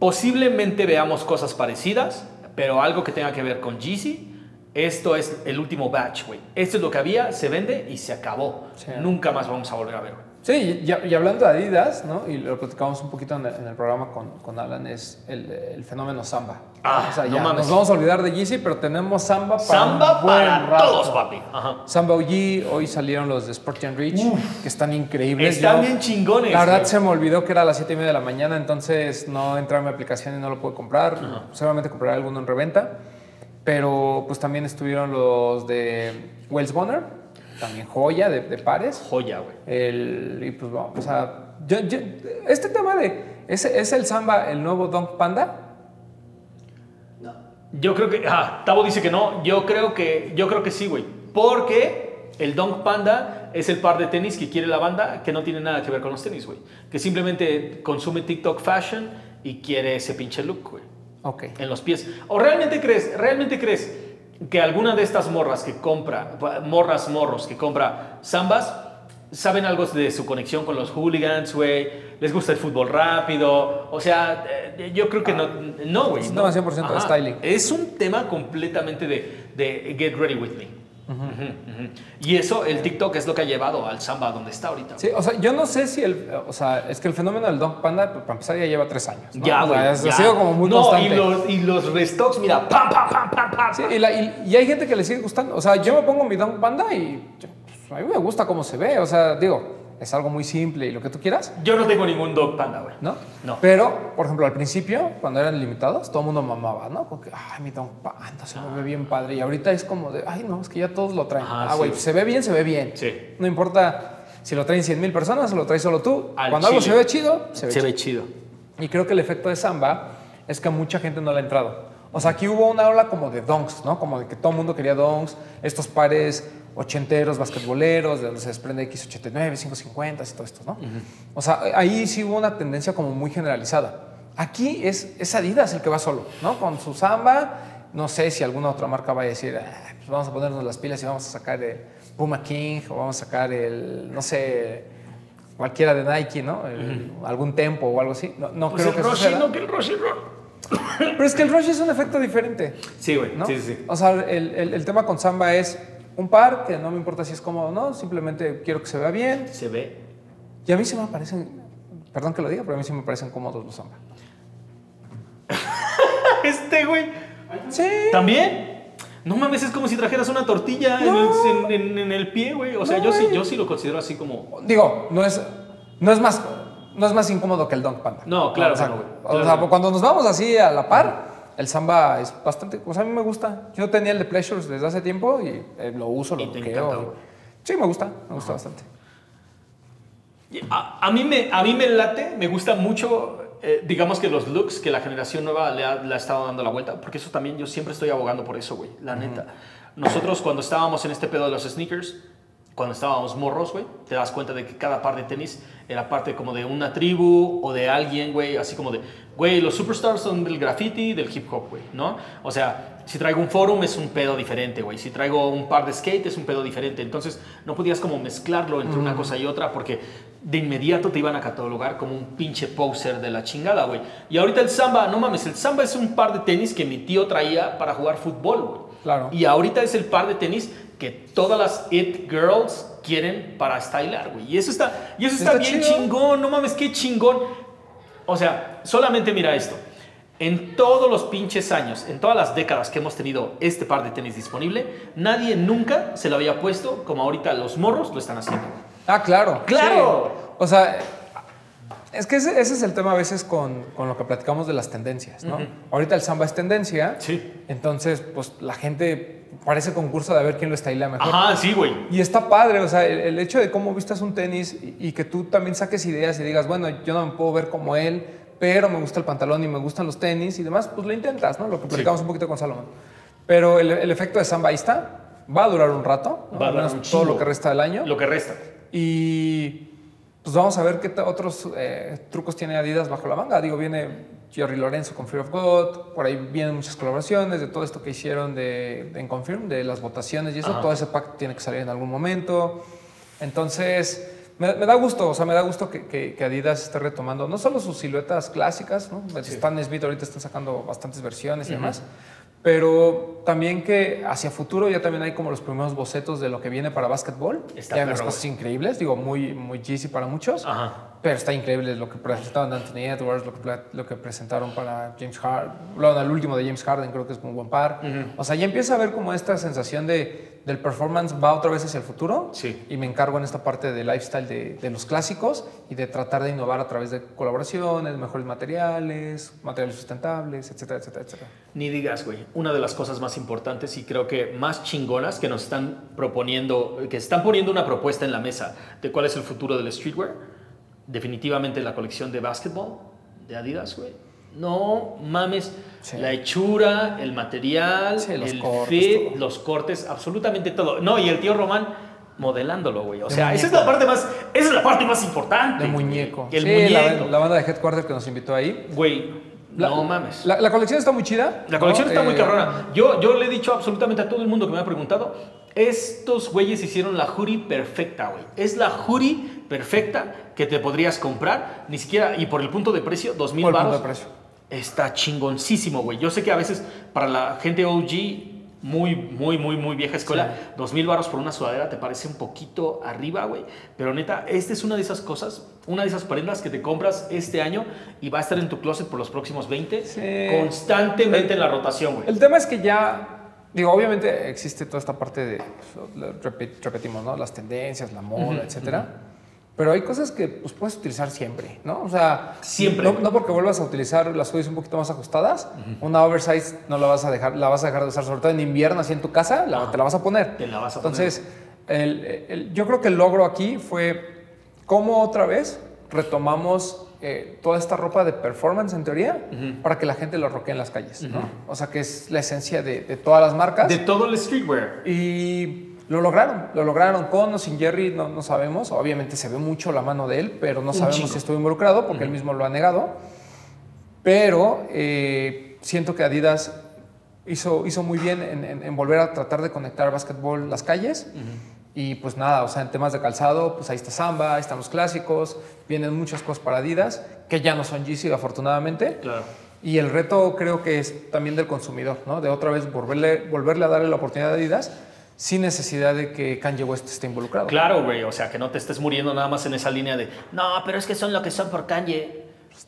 Posiblemente veamos cosas parecidas, pero algo que tenga que ver con Yeezy. Esto es el último batch, güey. Esto es lo que había, se vende y se acabó. Sí. Nunca más vamos a volver a ver. güey. Sí, y, y hablando de Adidas, ¿no? Y lo platicamos un poquito en el, en el programa con, con Alan, es el, el fenómeno Samba. Ah, o sea, no ya mames. nos vamos a olvidar de Yeezy, pero tenemos Samba para Samba un buen para rato. todos, papi. Ajá. Samba OG, hoy salieron los de Sport Gen Reach, que están increíbles. Están Yo- bien chingones. La verdad güey. se me olvidó que era a las 7 y media de la mañana, entonces no entré a mi aplicación y no lo pude comprar. Seguramente compraré alguno en reventa. Pero pues también estuvieron los de Wells Bonner, también joya de, de pares. Joya, güey. El, y pues vamos, o sea, yo- yo- este tema de, ¿es, ¿es el samba el nuevo Dunk Panda? No. Yo creo que. Ah, Tavo dice que no. Yo creo que, yo creo que sí, güey. Porque el Dunk Panda es el par de tenis que quiere la banda que no tiene nada que ver con los tenis, güey. Que simplemente consume TikTok fashion y quiere ese pinche look, güey. Ok. En los pies. ¿O realmente crees, realmente crees que alguna de estas morras que compra, morras, morros que compra zambas, saben algo de su conexión con los hooligans, güey? ¿Les gusta el fútbol rápido? O sea, eh, yo creo que no, no, güey. Es un no. tema 100% de Ajá. styling. Es un tema completamente de, de get ready with me. Y eso, el TikTok es lo que ha llevado al samba donde está ahorita. Sí, o sea, yo no sé si el, o sea, es que el fenómeno del Dunk Panda, pues, para empezar, ya lleva tres años. ¿no? Ya, O sea. Ha sido como muy no, constante. Y los, y los restocks, mira, pam, pam, pam, pam, pam. Sí, y, la- y- y hay gente que le sigue gustando. O sea, yo me pongo mi Dunk Panda y pues, a mí me gusta cómo se ve. O sea, digo, es algo muy simple y lo que tú quieras, Yo no tengo ningún dog panda, güey. ¿no? No. Pero, por ejemplo, al principio, cuando eran limitados, todo el mundo mamaba, ¿no? Porque, ay, mi Dunk Panda se me ve bien padre. Y ahorita es como de, ay, no, es que ya todos lo traen. Ajá, ah, güey, se ve bien, se ve bien. Sí. No importa si lo traen 100 mil personas o lo traes solo tú. Al Cuando algo se ve chido, se ve Se chido. ve chido. Y creo que el efecto de Samba es que a mucha gente no le ha entrado. O sea, aquí hubo una ola como de donks, ¿no? Como de que todo el mundo quería donks, estos pares ochenteros, basquetboleros, de donde se desprende X89, 550 y todo esto, ¿no? O sea, ahí sí hubo una tendencia como muy generalizada. Aquí es, es Adidas el que va solo, ¿no? Con su Samba, no sé si alguna otra marca va a decir, "Ah, pues vamos a ponernos las pilas y vamos a sacar el Puma King o vamos a sacar el, no sé, cualquiera de Nike, ¿no? El- Algún tempo o algo así. No, no Pues creo el que suceda. no que el Roshi, Ro- Pero es que el rush es un efecto diferente, Sí, güey. ¿no? Sí, sí. O sea, el, el- el tema con Samba es un par que no me importa si es cómodo o no, simplemente quiero que se vea bien. Se ve. Y a mí sí me parecen, perdón que lo diga, pero a mí sí me parecen cómodos los Samba. Este, güey. Sí. ¿También? No mames, es como si trajeras una tortilla en, No. el, en- en el pie, güey. O sea, No, yo, sí, yo sí lo considero así como. Digo, no es, no es más... No es más incómodo que el Dunk Panda. No, claro o sea, no, o sea, cuando nos vamos así a la par, el Samba es bastante... O sea, a mí me gusta. Yo tenía el de Pleasures desde hace tiempo y eh, lo uso, lo bloqueo. Sí, me gusta. Me gusta bastante. A, a mí me, a mí me late, me gusta mucho, eh, digamos que los looks que la generación nueva le ha, le ha estado dando la vuelta, porque eso también yo siempre estoy abogando por eso, güey, la neta. Nosotros cuando estábamos en este pedo de los sneakers, cuando estábamos morros, güey, te das cuenta de que cada par de tenis era parte como de una tribu o de alguien, güey, así como de, güey, los superstars son del graffiti, del hip hop, güey, ¿no? O sea, si traigo un forum es un pedo diferente, güey, si traigo un par de skate es un pedo diferente, entonces no podías como mezclarlo entre una cosa y otra porque de inmediato te iban a catalogar como un pinche poser de la chingada, güey. Y ahorita el samba, no mames, el samba es un par de tenis que mi tío traía para jugar fútbol, güey. Claro. Y ahorita es el par de tenis que todas las it girls quieren para stylar, güey. Y eso está, y eso está, Está bien chido. chingón, no mames, qué chingón. O sea, solamente mira esto. En todos los pinches años, en todas las décadas que hemos tenido este par de tenis disponible, nadie nunca se lo había puesto como ahorita los morros lo están haciendo. Ah, claro. ¡Claro! Sí. O sea, es que ese, ese es el tema a veces con, con lo que platicamos de las tendencias, ¿no? Ahorita el samba es tendencia. Sí. Entonces, pues la gente parece concurso de ver quién lo estila mejor. Ajá, sí, güey. Y está padre, o sea, el, el hecho de cómo vistas un tenis y, y que tú también saques ideas y digas, bueno, yo no me puedo ver como él, pero me gusta el pantalón y me gustan los tenis y demás, pues lo intentas, ¿no? Lo que platicamos un poquito con Salomón. Pero el, el efecto de samba está, va a durar un rato, ¿no? Va a durar un todo lo que resta del año. Lo que resta. Y pues vamos a ver qué otros eh, trucos tiene Adidas bajo la manga. Digo, viene Jerry Lorenzo con Fear of God, por ahí vienen muchas colaboraciones de todo esto que hicieron de, en Confirm, de las votaciones y eso. Ajá. Todo ese pack tiene que salir en algún momento. Entonces, me, me da gusto, o sea, me da gusto que, que- que Adidas esté retomando no solo sus siluetas clásicas, ¿no? Stan Smith ahorita están sacando bastantes versiones y demás, pero también que hacia futuro ya también hay como los primeros bocetos de lo que viene para básquetbol. Está ya hay unas cosas increíbles, digo, muy, muy Yeezy para muchos. Ajá. Pero está increíble lo que presentaron de Anthony Edwards, lo que, lo que presentaron para James Harden. Bueno, el último de James Harden creo que es muy buen par. O sea, ya empieza a ver como esta sensación de, del performance va otra vez hacia el futuro. Sí. Y me encargo en esta parte de lifestyle de, de los clásicos y de tratar de innovar a través de colaboraciones, mejores materiales, materiales sustentables, etcétera, etcétera, etcétera. Ni digas, güey. Una de las cosas más importantes y creo que más chingonas que nos están proponiendo, que están poniendo una propuesta en la mesa de cuál es el futuro del streetwear, definitivamente la colección de básquetbol de Adidas, güey. No mames, Sí. la hechura, el material, Sí, los el cortes, fit, todo. los cortes, absolutamente todo. No, y el tío Román modelándolo, güey. O De sea, esa es la parte más, esa es la parte más importante. Güey. muñeco. El Sí, muñeco. La, la banda de Headquarter que nos invitó ahí. Güey, La- no mames. La, la colección está muy chida. La colección ¿no? está muy Eh, cabrona. Yo, yo le he dicho absolutamente a todo el mundo que me ha preguntado, estos güeyes hicieron la hoodie perfecta, güey. Es la hoodie perfecta que te podrías comprar, ni siquiera, y por el punto de precio, dos mil Por el punto baros. de precio. Está chingoncísimo, güey. Yo sé que a veces para la gente OG, muy, muy, muy, muy vieja escuela, dos mil baros por una sudadera te parece un poquito arriba, güey. Pero neta, esta es una de esas cosas, una de esas prendas que te compras este año y va a estar en tu closet por los próximos 20, Sí. constantemente en la rotación, güey. El tema es que ya, digo, obviamente existe toda esta parte de, pues, repetimos, ¿no? Las tendencias, la moda, etcétera. Pero hay cosas que pues, puedes utilizar siempre, ¿no? O sea, Siempre. No, no porque vuelvas a utilizar las hoodies un poquito más ajustadas, una oversize no la vas a dejar, la vas a dejar de usar, sobre todo en invierno, así en tu casa, la- te la vas a poner. Te la vas a poner. Entonces, el- el- yo creo que el logro aquí fue cómo otra vez retomamos eh, toda esta ropa de performance en teoría para que la gente lo roquee en las calles, ¿no? O sea, que es la esencia de, de todas las marcas. De todo el streetwear. Y lo lograron, lo lograron con o sin Jerry, no, no sabemos. Obviamente se ve mucho la mano de él, pero no sabemos si estuvo involucrado porque él mismo lo ha negado. Pero eh, siento que Adidas hizo, hizo muy bien en, en- en volver a tratar de conectar básquetbol las calles. Y pues nada, o sea, en temas de calzado, pues ahí está Samba, ahí están los clásicos, vienen muchas cosas para Adidas, que ya no son Yeezy afortunadamente. Claro. Y el reto creo que es también del consumidor, ¿no? De otra vez volverle, volverle a darle la oportunidad a Adidas sin necesidad de que Kanye West esté involucrado. Claro, güey. O sea, que no te estés muriendo nada más en esa línea de, no, pero es que son lo que son por Kanye.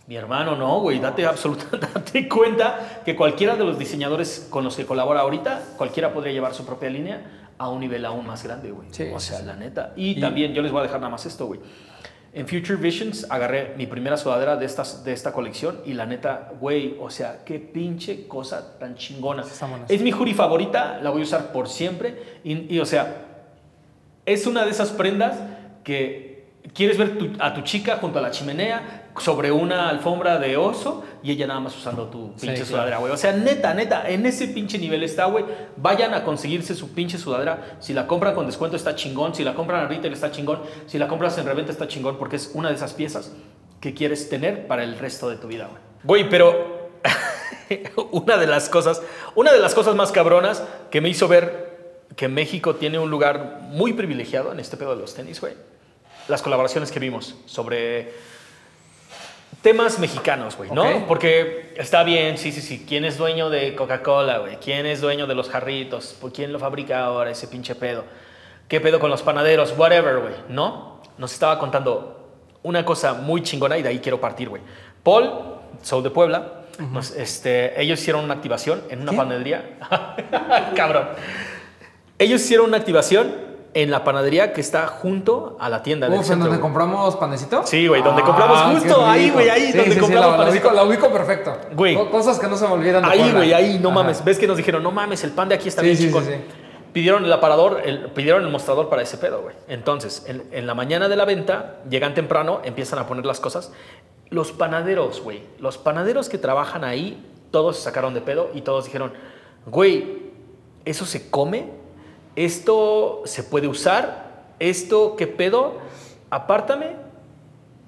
Mi hermano, no, güey. Date, absoluta, date cuenta que cualquiera de los diseñadores con los que colabora ahorita, cualquiera podría llevar su propia línea a un nivel aún más grande, güey. Sí, o sea, sí. la neta. Y, Y- también yo les voy a dejar nada más esto, güey. En Future Visions agarré mi primera sudadera de, estas, de esta colección y la neta, güey, o sea, qué pinche cosa tan chingona. Es mi hoodie favorita, la voy a usar por siempre. Y, y, o sea, es una de esas prendas que quieres ver tu- a tu chica junto a la chimenea sobre una alfombra de oso y ella nada más usando tu Sí, pinche claro. sudadera, güey. O sea, neta, neta, en ese pinche nivel está, güey. Vayan a conseguirse su pinche sudadera. Si la compran con descuento está chingón. Si la compran a retail está chingón. Si la compras en reventa está chingón porque es una de esas piezas que quieres tener para el resto de tu vida, güey. Güey, pero una de las cosas, una de las cosas más cabronas que me hizo ver que México tiene un lugar muy privilegiado en este pedo de los tenis, güey. Las colaboraciones que vimos sobre temas mexicanos, güey, ¿no? Ok. Porque está bien, sí, sí, sí. ¿Quién es dueño de Coca-Cola, güey? ¿Quién es dueño de los jarritos? ¿Por ¿Quién lo fabrica ahora ese pinche pedo? ¿Qué pedo con los panaderos? Whatever, güey, ¿no? Nos estaba contando una cosa muy chingona y de ahí quiero partir, güey. Paul, Soul de Puebla, nos- este, ellos hicieron una activación en una ¿Qué? panadería. Cabrón. Ellos hicieron una activación en la panadería que está junto a la tienda Uf, ¿en centro, donde güey. compramos panecito? Sí, güey, donde compramos Ah, justo qué ahí, güey, ahí Sí, donde sí, compramos la, la panecito. ubico, la ubico perfecto. Güey. Co- Cosas que no se me olvidan de Ahí, Puebla. güey, ahí, no Ajá. mames. ¿Ves que nos dijeron, no mames, el pan de aquí está bien sí, chingón? Pidieron el aparador, el- pidieron el mostrador para ese pedo, güey. Entonces, en, en la mañana de la venta, llegan temprano, empiezan a poner las cosas. Los panaderos, güey, los panaderos que trabajan ahí, todos se sacaron de pedo y todos dijeron, güey, ¿eso se come? ¿Esto se puede usar? ¿Esto qué pedo? Apártame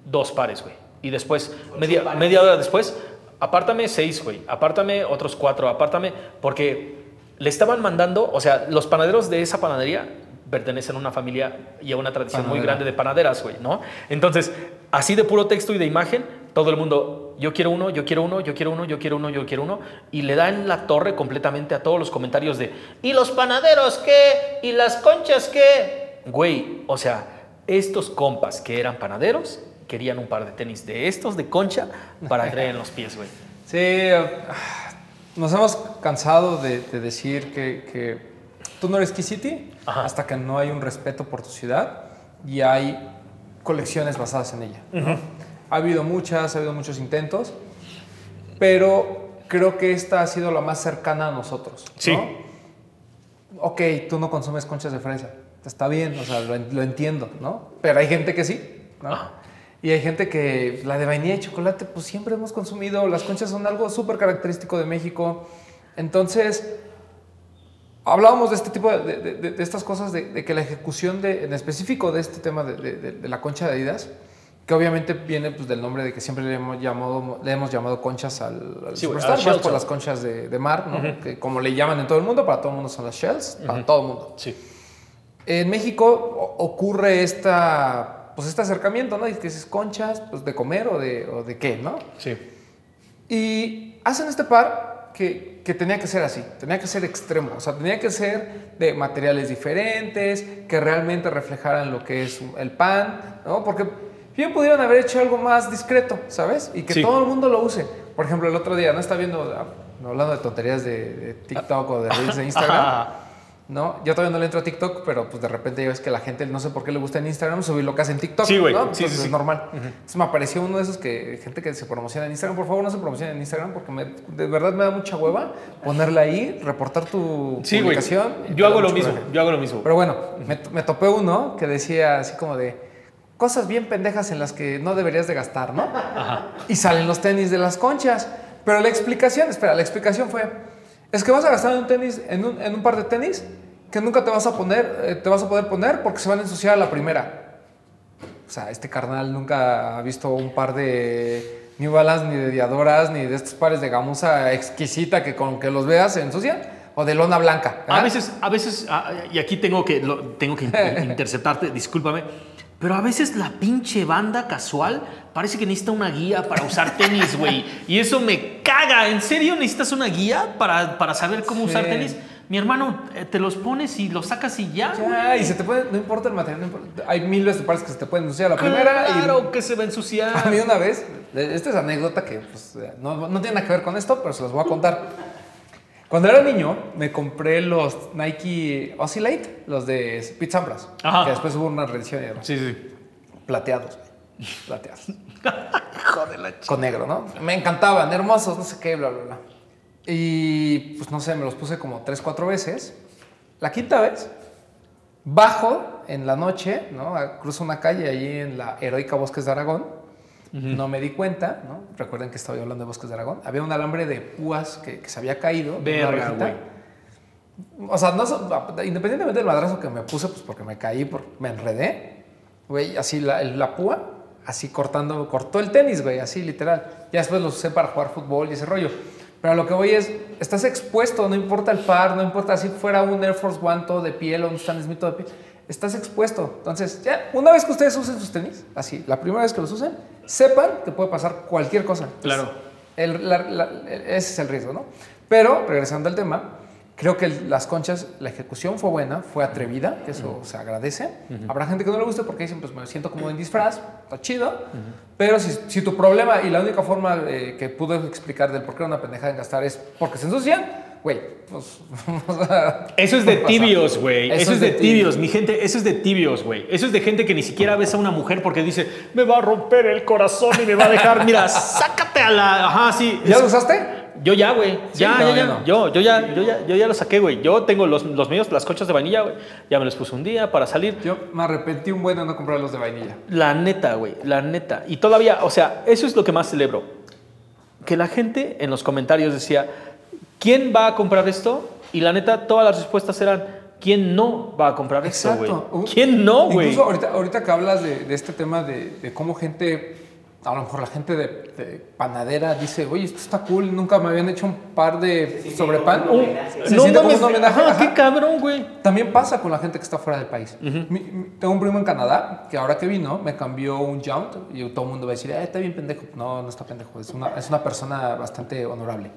dos pares, güey. Y después, media, media hora después, apártame seis, güey. Apártame otros cuatro, apártame. Porque le estaban mandando, o sea, los panaderos de esa panadería pertenecen a una familia y a una tradición muy grande de panaderas, güey, ¿no? Entonces, así de puro texto y de imagen, todo el mundo yo quiero uno, yo quiero uno, yo quiero uno, yo quiero uno, yo quiero uno. Y le da en la torre completamente a todos los comentarios de, ¿y los panaderos qué? ¿Y las conchas qué? Güey, o sea, estos compas que eran panaderos querían un par de tenis de estos de concha para traer en los pies, güey. Sí, ah, nos hemos cansado de, de decir que, que tú no eres Key hasta que no hay un respeto por tu ciudad y hay colecciones basadas en ella. ¿no? Ha habido muchas, ha habido muchos intentos, pero creo que esta ha sido la más cercana a nosotros. ¿no? Sí. Ok, tú no consumes conchas de fresa, está bien, o sea, lo, en- lo entiendo, ¿no? Pero hay gente que sí, ¿no? Ajá. Y hay gente que la de vainilla y chocolate, pues siempre hemos consumido. Las conchas son algo súper característico de México. Entonces, hablábamos de este tipo de, de- de- de estas cosas, de, que la ejecución en específico de este tema de la concha de Adidas, que obviamente viene pues, del nombre de que siempre le hemos llamado, le hemos llamado conchas al, al Sí, Superstar, más por las conchas de, de mar, ¿no? que como le llaman en todo el mundo, para todo el mundo son las shells, para todo el mundo. Sí. En México ocurre esta, pues este acercamiento, ¿no? Y que dices conchas, pues de comer o de, o de qué, ¿no? Sí. Y hacen este par que, que tenía que ser así, tenía que ser extremo, o sea, tenía que ser de materiales diferentes, que realmente reflejaran lo que es el pan, ¿no? Porque bien pudieron haber hecho algo más discreto, ¿sabes? Y que Sí. todo el mundo lo use. Por ejemplo, el otro día, ¿no? Está viendo, ah, hablando de tonterías de, de TikTok o de reels de Instagram. ¿no? Yo todavía no le entro a TikTok, pero pues de repente ya ves que la gente, no sé por qué le gusta en Instagram, subir lo que hace en TikTok. Sí, güey. ¿no? Sí, sí, Entonces sí. es normal. Entonces me apareció uno de esos que, gente que se promociona en Instagram. Por favor, no se promociona en Instagram porque me- de verdad me da mucha hueva ponerla ahí, reportar tu publicación. Yo hago lo mismo. coraje. Yo hago lo mismo. Pero bueno, me, me topé uno que decía así como de cosas bien pendejas en las que no deberías de gastar, ¿no? Y salen los tenis de las conchas. Pero la explicación, espera, la explicación fue, es que vas a gastar en un tenis, en un, en un par de tenis que nunca te vas a poner, eh, te vas a poder poner porque se van a ensuciar a la primera. O sea, este carnal nunca ha visto un par de New Balance, ni de Diadoras, ni de estos pares de gamuza exquisita que con que los veas se ensucian, o de lona blanca. A ¿verdad? veces, a veces, ah, y aquí tengo que, tengo que in- interceptarte, discúlpame, pero a veces la pinche banda casual parece que necesita una guía para usar tenis, güey. Y eso me caga. ¿En serio necesitas una guía para, para saber cómo Sí. usar tenis? Mi hermano, eh, te los pones y los sacas y ya, Ya, y se te puede, no importa el material, no importa. hay miles de pares que se te pueden ensuciar a la primera. Claro que se va a a ensuciar. mí una vez, esta es anécdota que pues, no, no tiene nada que ver con esto, pero se las voy a contar. Cuando era niño, me compré los Nike Oscillate, los de Pete Sampras, Ajá. que después hubo una reedición y demás. Sí, sí. plateados, güey. plateados. Joder, la ch- con negro, ¿no? Me encantaban, hermosos, no sé qué, bla, bla, bla. Y pues no sé, me los puse como tres, cuatro veces. La quinta vez, bajo en la noche, ¿no? Cruzo una calle ahí en la heroica Bosques de Aragón. No me di cuenta, ¿no? Recuerden que estaba yo hablando de Bosques de Aragón. Había un alambre de púas que, que se había caído. Verga, güey. O sea, no, independientemente del madrazo que me puse, pues porque me caí, por, me enredé, güey, así la, la púa, así cortando, cortó el tenis, güey, así literal. Ya después los usé para jugar fútbol y ese rollo. Pero a lo que voy es, estás expuesto, no importa el par, no importa si fuera un Air Force One todo de piel o un Stan Smith todo de piel, estás expuesto. Entonces, ya, una vez que ustedes usen sus tenis, así, la primera vez que los usen, sepan que puede pasar cualquier cosa. Claro. el- la- la- ese es el riesgo, ¿no? Pero, regresando al tema, creo que el- las conchas, la ejecución fue buena, fue atrevida, que eso se agradece. Habrá gente que no le guste porque dicen, pues me siento como en disfraz, está chido. Pero si, si tu problema y la única forma eh, que pude explicar del por qué era una pendejada en gastar es porque se ensucian, güey, pues... Eso es de tibios, güey. Eso, es de tibios, tibios. mi gente. Eso es de tibios, güey. Eso es de gente que ni siquiera besa a una mujer porque dice, me va a romper el corazón y me va a dejar. Mira, sácate a la. Ajá, sí. ¿Ya lo usaste? Yo ya, güey. ya, no, ya, ya. no. Yo, yo ya, yo ya, yo ya lo saqué, güey. Yo tengo los, los míos, las conchas de vainilla, güey. Ya me los puse un día para salir. Yo me arrepentí un buen de no comprar los de vainilla. La neta, güey, la neta. Y todavía, o sea, eso es lo que más celebro. Que la gente en los comentarios decía, ¿quién va a comprar esto? Y la neta, todas las respuestas eran, ¿quién no va a comprar esto, güey? Uh, ¿Quién no, güey? Incluso ahorita, ahorita que hablas de, de este tema de, de cómo gente a lo mejor la gente de, de panadera dice, oye, esto está cool, nunca me habían hecho un par de Sí, sí, sobre como pan. un homenaje. Se no como mames, un homenaje, ajá, qué cabrón, güey. También pasa con la gente que está fuera del país. Mi- mi- tengo un primo en Canadá que ahora que vino me cambió un Yount y todo el mundo va a decir, "Ah, está bien pendejo. No, no está pendejo. Es una, es una persona bastante honorable.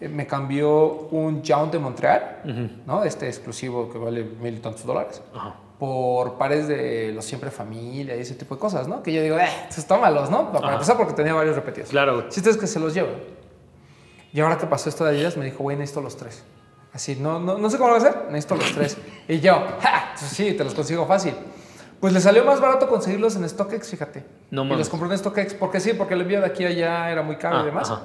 Eh, Me cambió un Yount de Montreal, ¿no? Este exclusivo que vale mil y tantos dólares. Ajá. Por pares de los siempre familia y ese tipo de cosas, ¿no? Que yo digo, eh, pues tómalos, ¿no? Para Ajá. empezar porque tenía varios repetidos. Claro, güey. El chiste es que se los llevo. Y ahora que pasó esto de Adidas, me dijo, güey, necesito los tres. Así, no, no, no sé cómo lo voy a hacer, necesito los tres. Y yo, ¡ja! Pues sí, te los consigo fácil. Pues le salió más barato conseguirlos en StockX, fíjate. No y mames. los compró en StockX, porque sí, porque el envío de aquí a allá era muy caro Ah, y demás. ajá.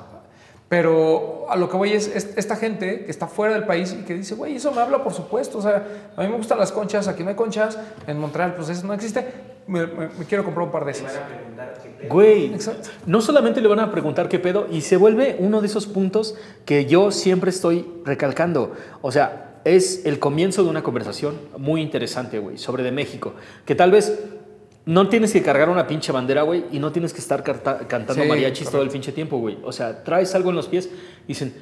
Pero a lo que voy es, es esta gente que está fuera del país y que dice, güey, eso me habla por supuesto. O sea, a mí me gustan las conchas, aquí no hay conchas, en Montreal pues eso no existe. Me, me- me quiero comprar un par de esas. Güey, no solamente le van a preguntar qué pedo, y se vuelve uno de esos puntos que yo siempre estoy recalcando. O sea, es el comienzo de una conversación muy interesante, güey, sobre de México. Que tal vez no tienes que cargar una pinche bandera, güey, y no tienes que estar cantando Sí, mariachis todo el pinche tiempo, güey. O sea, traes algo en los pies dicen,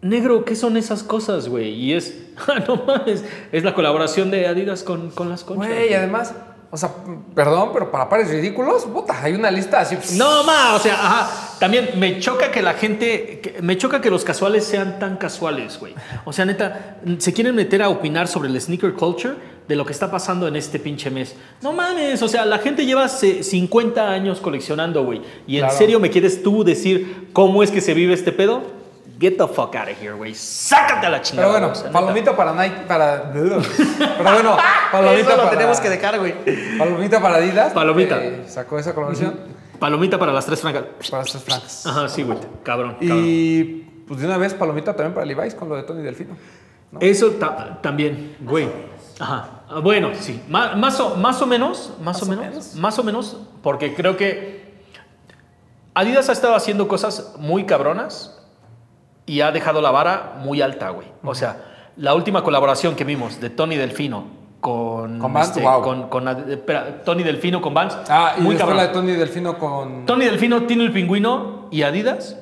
negro, ¿qué son esas cosas, güey? Y es, ah, no mames, es la colaboración de Adidas con, con las conchas. Güey, y además, o sea, perdón, pero para pares ridículos, puta, hay una lista así. No, ma, o sea, ajá. También me choca que la gente, que- me choca que los casuales sean tan casuales, güey. O sea, neta, se quieren meter a opinar sobre el sneaker culture de lo que está pasando en este pinche mes. No mames, o sea, la gente lleva se- 50 años coleccionando, güey. Y en Claro. serio me quieres tú decir cómo es que se vive este pedo? Get the fuck out of here, güey. Sácate a la chingada. Pero bueno, o sea, neta. palomita para Nike, para. Pero bueno, palomita Eso lo para. tenemos que dejar, güey. Palomita para Adidas. Palomita. eh, sacó esa colaboración Palomita para las tres francas. para estos francos. Ajá, sí, güey. Cabrón, cabrón. Y pues de una vez, palomita también para Levi's con lo de Tony Delfino. ¿no? Eso ta- también, güey. Ajá. Ah, Bueno, sí. Ma- Más, o, más o menos, más, o, o menos, menos. más o menos, porque creo que Adidas ha estado haciendo cosas muy cabronas y ha dejado la vara muy alta, güey. O sea, la última colaboración que vimos de Tony Delfino con... este, Con Vans, wow. con, con Ad- espera, Tony Delfino con Vans. Ah, y muy cabrón. la de Tony Delfino con. Tony Delfino tiene el pingüino y Adidas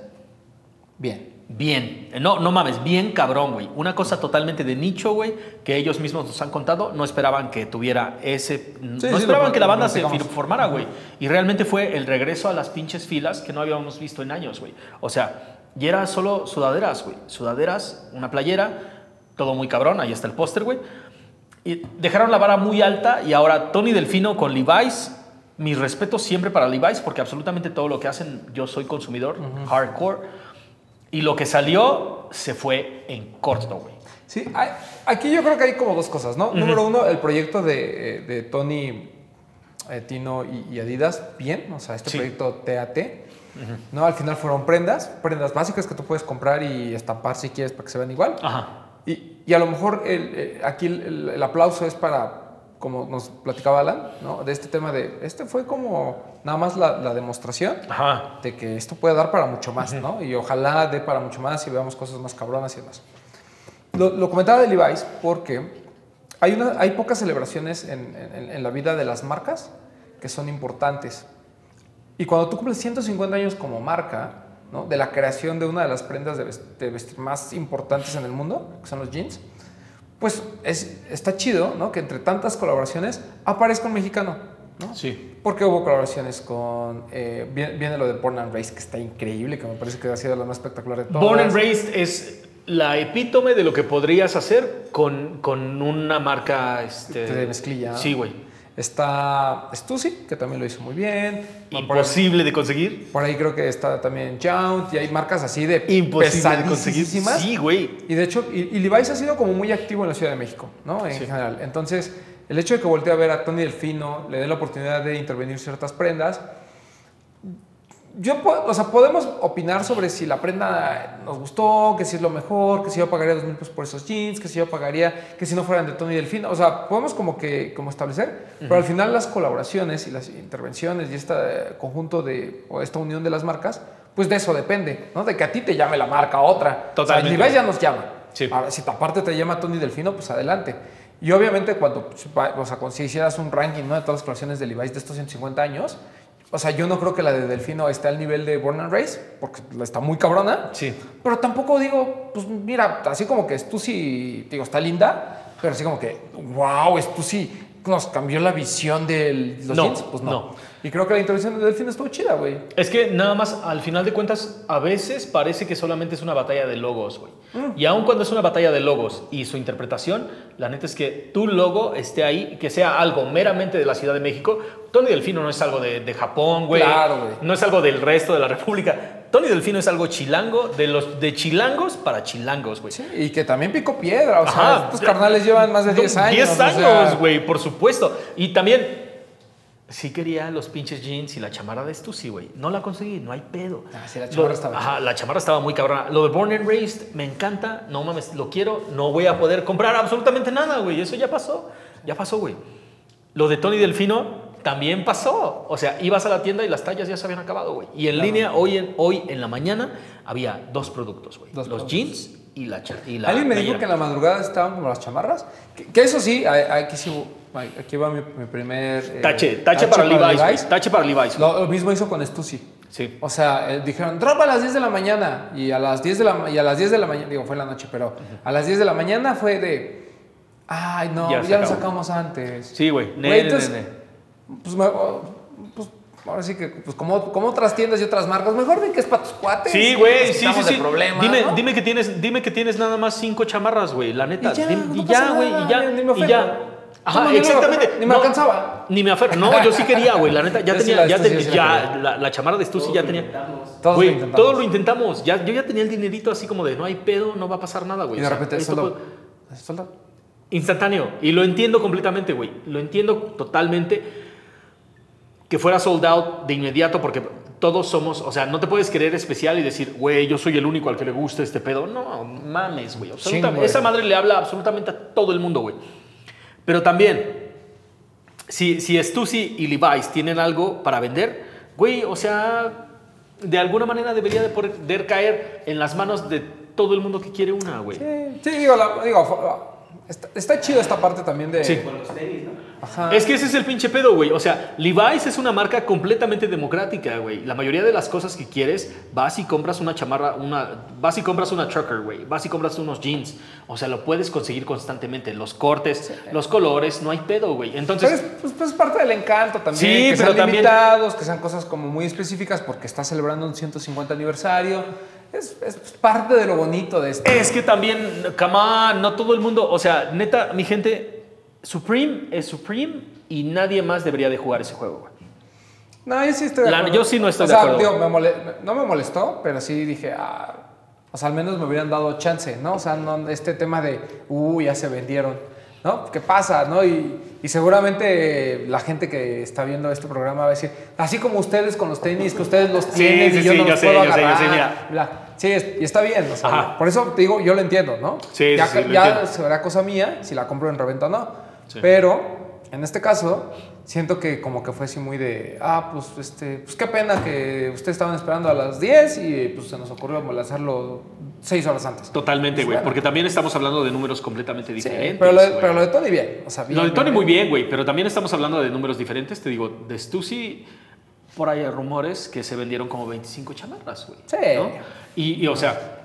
Bien. Bien, no, no mames, bien cabrón, güey. Una cosa totalmente de nicho, güey, que ellos mismos nos han contado. No esperaban que tuviera ese. no sí, esperaban lo- que la banda se formara, güey. Y realmente fue el regreso a las pinches filas que no habíamos visto en años, güey. O sea, y era solo sudaderas, güey. Sudaderas, una playera, todo muy cabrón. Ahí está el póster, güey. Y dejaron la vara muy alta y ahora Tony Delfino con Levi's. Mis respetos siempre para Levi's porque absolutamente todo lo que hacen yo soy consumidor hardcore. Y lo que salió se fue en corto, güey. Sí, hay- aquí yo creo que hay como dos cosas, ¿no? Número uno, el proyecto de, eh, de Tony, eh, Tino y, y Adidas, bien, o sea, este Sí. proyecto TAT, ¿no? Al final fueron prendas, prendas básicas que tú puedes comprar y estampar si quieres para que se vean igual. Ajá. Y, y a lo mejor el, eh, aquí el aplauso es para, como nos platicaba Alan, ¿no? De este tema de, este fue como nada más la, la demostración Ajá. de que esto puede dar para mucho más, ¿no? Y ojalá dé para mucho más y veamos cosas más cabronas y demás. Lo, lo comentaba de Levi's porque hay, una, hay pocas celebraciones en, en- en la vida de las marcas que son importantes. Y cuando tú cumples 150 años como marca, ¿no? de la creación de una de las prendas de ves- de vestir más importantes en el mundo, que son los jeans, pues es, está chido ¿no? que entre tantas colaboraciones aparezca un mexicano. ¿no? Sí. Porque hubo colaboraciones con. eh, viene, viene lo de Born and Raised, que está increíble, que me parece que ha sido la más espectacular de todas. Born and Raised es la epítome de lo que podrías hacer con, con una marca este, De mezclilla. Sí, güey. Está Stussy, que también lo hizo muy bien. Por ahí, Imposible de conseguir. por ahí creo que está también Jount, y hay marcas así de. Imposible de conseguir. Sí, güey. Y de hecho, y, y Levi's ha sido como muy activo en la Ciudad de México, ¿no? En Sí. general. Entonces, el hecho de que voltee a ver a Tony Delfino, le dé la oportunidad de intervenir ciertas prendas. Yo, o sea, podemos opinar sobre si la prenda nos gustó, que si es lo mejor, que si yo pagaría dos mil pesos por esos jeans, que si yo pagaría, que si no fueran de Tony Delfino. O sea, podemos como que como establecer, pero al final las colaboraciones y las intervenciones y este conjunto de, o esta unión de las marcas, pues de eso depende, ¿no? De que a ti te llame la marca otra. Totalmente. O sea, ya nos llama. Sí. Ahora, si aparte te llama Tony Delfino, pues adelante. Y obviamente cuando, o sea, si hicieras un ranking ¿no? de todas las colecciones de Levi's de estos 150 años, o sea, yo no creo que la de Delfino esté al nivel de Born and Race, porque está muy cabrona. Sí. Pero tampoco digo, pues mira, así como que Stussy, digo, está linda, pero así como que, wow, Stussy nos cambió la visión de los No, jeans. Pues no. no. Y creo que la introducción de Delfino estuvo chida, güey. Es que nada más, al final de cuentas, a veces parece que solamente es una batalla de logos, güey. Y aun cuando es una batalla de logos y su interpretación, la neta es que tu logo esté ahí, que sea algo meramente de la Ciudad de México. Tony Delfino no es algo de, de Japón, güey. Claro, güey. No es algo del resto de la República. Tony Delfino es algo chilango, de los de chilangos para chilangos, güey. Sí, y que también picó piedra, o sea, Ajá. estos carnales llevan más de 10 años. 10 o sea, años, güey, por supuesto. Y también, sí quería los pinches jeans y la chamarra de Stussy, güey. No la conseguí, no hay pedo. Ah, sí, la chamarra Lo- estaba Ajá, la chamarra estaba muy cabrona. Lo de Born and Raised me encanta. No mames, lo quiero. No voy a poder comprar absolutamente nada, güey. Eso ya pasó. Ya pasó, güey. Lo de Tony Delfino también pasó. O sea, ibas a la tienda y las tallas ya se habían acabado, güey. Y en Claro. línea, hoy en, hoy en la mañana, había dos productos, güey. Los productos. jeans y la, y la Alguien me dijo que en la madrugada estaban como las chamarras. Que, que eso sí, aquí sí, aquí va mi, mi primer... eh, Tache, tache, para, Levi's, güey. Tache para Levi's. güey. Lo, lo mismo hizo con Stussy. Sí. O sea, eh, dijeron, drop a las 10 de la mañana. Y a las 10 de la, y a las 10 de la mañana, digo, fue en la noche, pero a las 10 de la mañana fue de, ay, no, Ya ya, lo sacamos antes. Sí, güey. Güey. Pues, oh, pues, ahora sí que, pues como, como otras tiendas y otras marcas, mejor ven que es para tus cuates. Sí, güey, sí, sí, sí. dime, ¿no? dime que tienes, dime que tienes nada más cinco chamarras, güey. La neta. Y ya, Dim- no y ya, güey, nada, y ya, ni- ni No, Ajá, ni me exactamente. ni me alcanzaba. Ni me aferro. No, yo sí quería, güey. La neta, ya Yo sí tenía, la ya, sí la ya la, la chamarra de Stussy ya tenía. Intentamos. Todos lo Güey, intentamos. todos lo intentamos. Ya, yo ya tenía el dinerito así como de no hay pedo, no va a pasar nada, güey. Y de O sea, repente solo, fue- solo- Instantáneo. Y lo entiendo completamente, güey. Lo entiendo totalmente. Que fuera sold out de inmediato porque todos somos, o sea, no te puedes creer especial y decir, güey, yo soy el único al que le gusta este pedo. No, mames, güey. Esa madre le habla absolutamente a todo el mundo, güey. Pero también, si, si Stussy y Levi's tienen algo para vender, güey, o sea, de alguna manera debería de poder caer en las manos de todo el mundo que quiere una, güey. Sí, sí, digo, la- digo, está, está chido esta parte también de... Sí. Con los tenis, ¿no? Ajá. Es que ese es el pinche pedo, güey. O sea, Levi's es una marca completamente democrática, güey. La mayoría de las cosas que quieres, vas y compras una chamarra, una, vas y compras una trucker, güey. Vas y compras unos jeans. O sea, lo puedes conseguir constantemente. Los cortes, los colores, no hay pedo, güey. Pero Entonces, es pues, pues, parte del encanto también. Sí, que pero sean también- limitados, que sean cosas como muy específicas porque está celebrando un 150 aniversario. Es, es parte de lo bonito de esto. es que también, come on, no todo el mundo, o sea, neta, mi gente, Supreme es Supreme y nadie más debería de jugar ese juego, güey. No, yo sí estoy de La- acuerdo. yo sí no estoy o de sea, acuerdo. digo, me mole- no me molestó, pero sí dije, ah, o sea, al menos me hubieran dado chance, ¿no? O sea, no, este tema de, uy, ya se vendieron, ¿no? ¿Qué pasa, no? Y, y seguramente la gente que está viendo este programa va a decir, así como ustedes con los tenis, que ustedes los tienen sí, y yo sí, no yo los sé, puedo yo sé, yo sé, agarrar. mira. bla. Sí, es- y está bien, o sea, Ajá. por eso te digo, yo lo entiendo, ¿no? Sí, ya sí, sí, lo ya entiendo. será cosa mía si la compro en reventa o no. Sí. Pero en este caso, siento que como que fue así muy de, ah, pues, este, pues qué pena que ustedes estaban esperando a las 10 y pues se nos ocurrió lanzarlo 6 horas antes. Totalmente, güey, Bueno. porque también estamos hablando de números completamente Sí, diferentes. pero, lo de, güey. pero lo de Tony bien, o sea, bien. Lo de Tony muy bien, güey, pero también estamos hablando de números diferentes. Te digo, de Stussy, por ahí hay rumores que se vendieron como 25 chamarras, güey. Sí. ¿no? Y, y, o sea,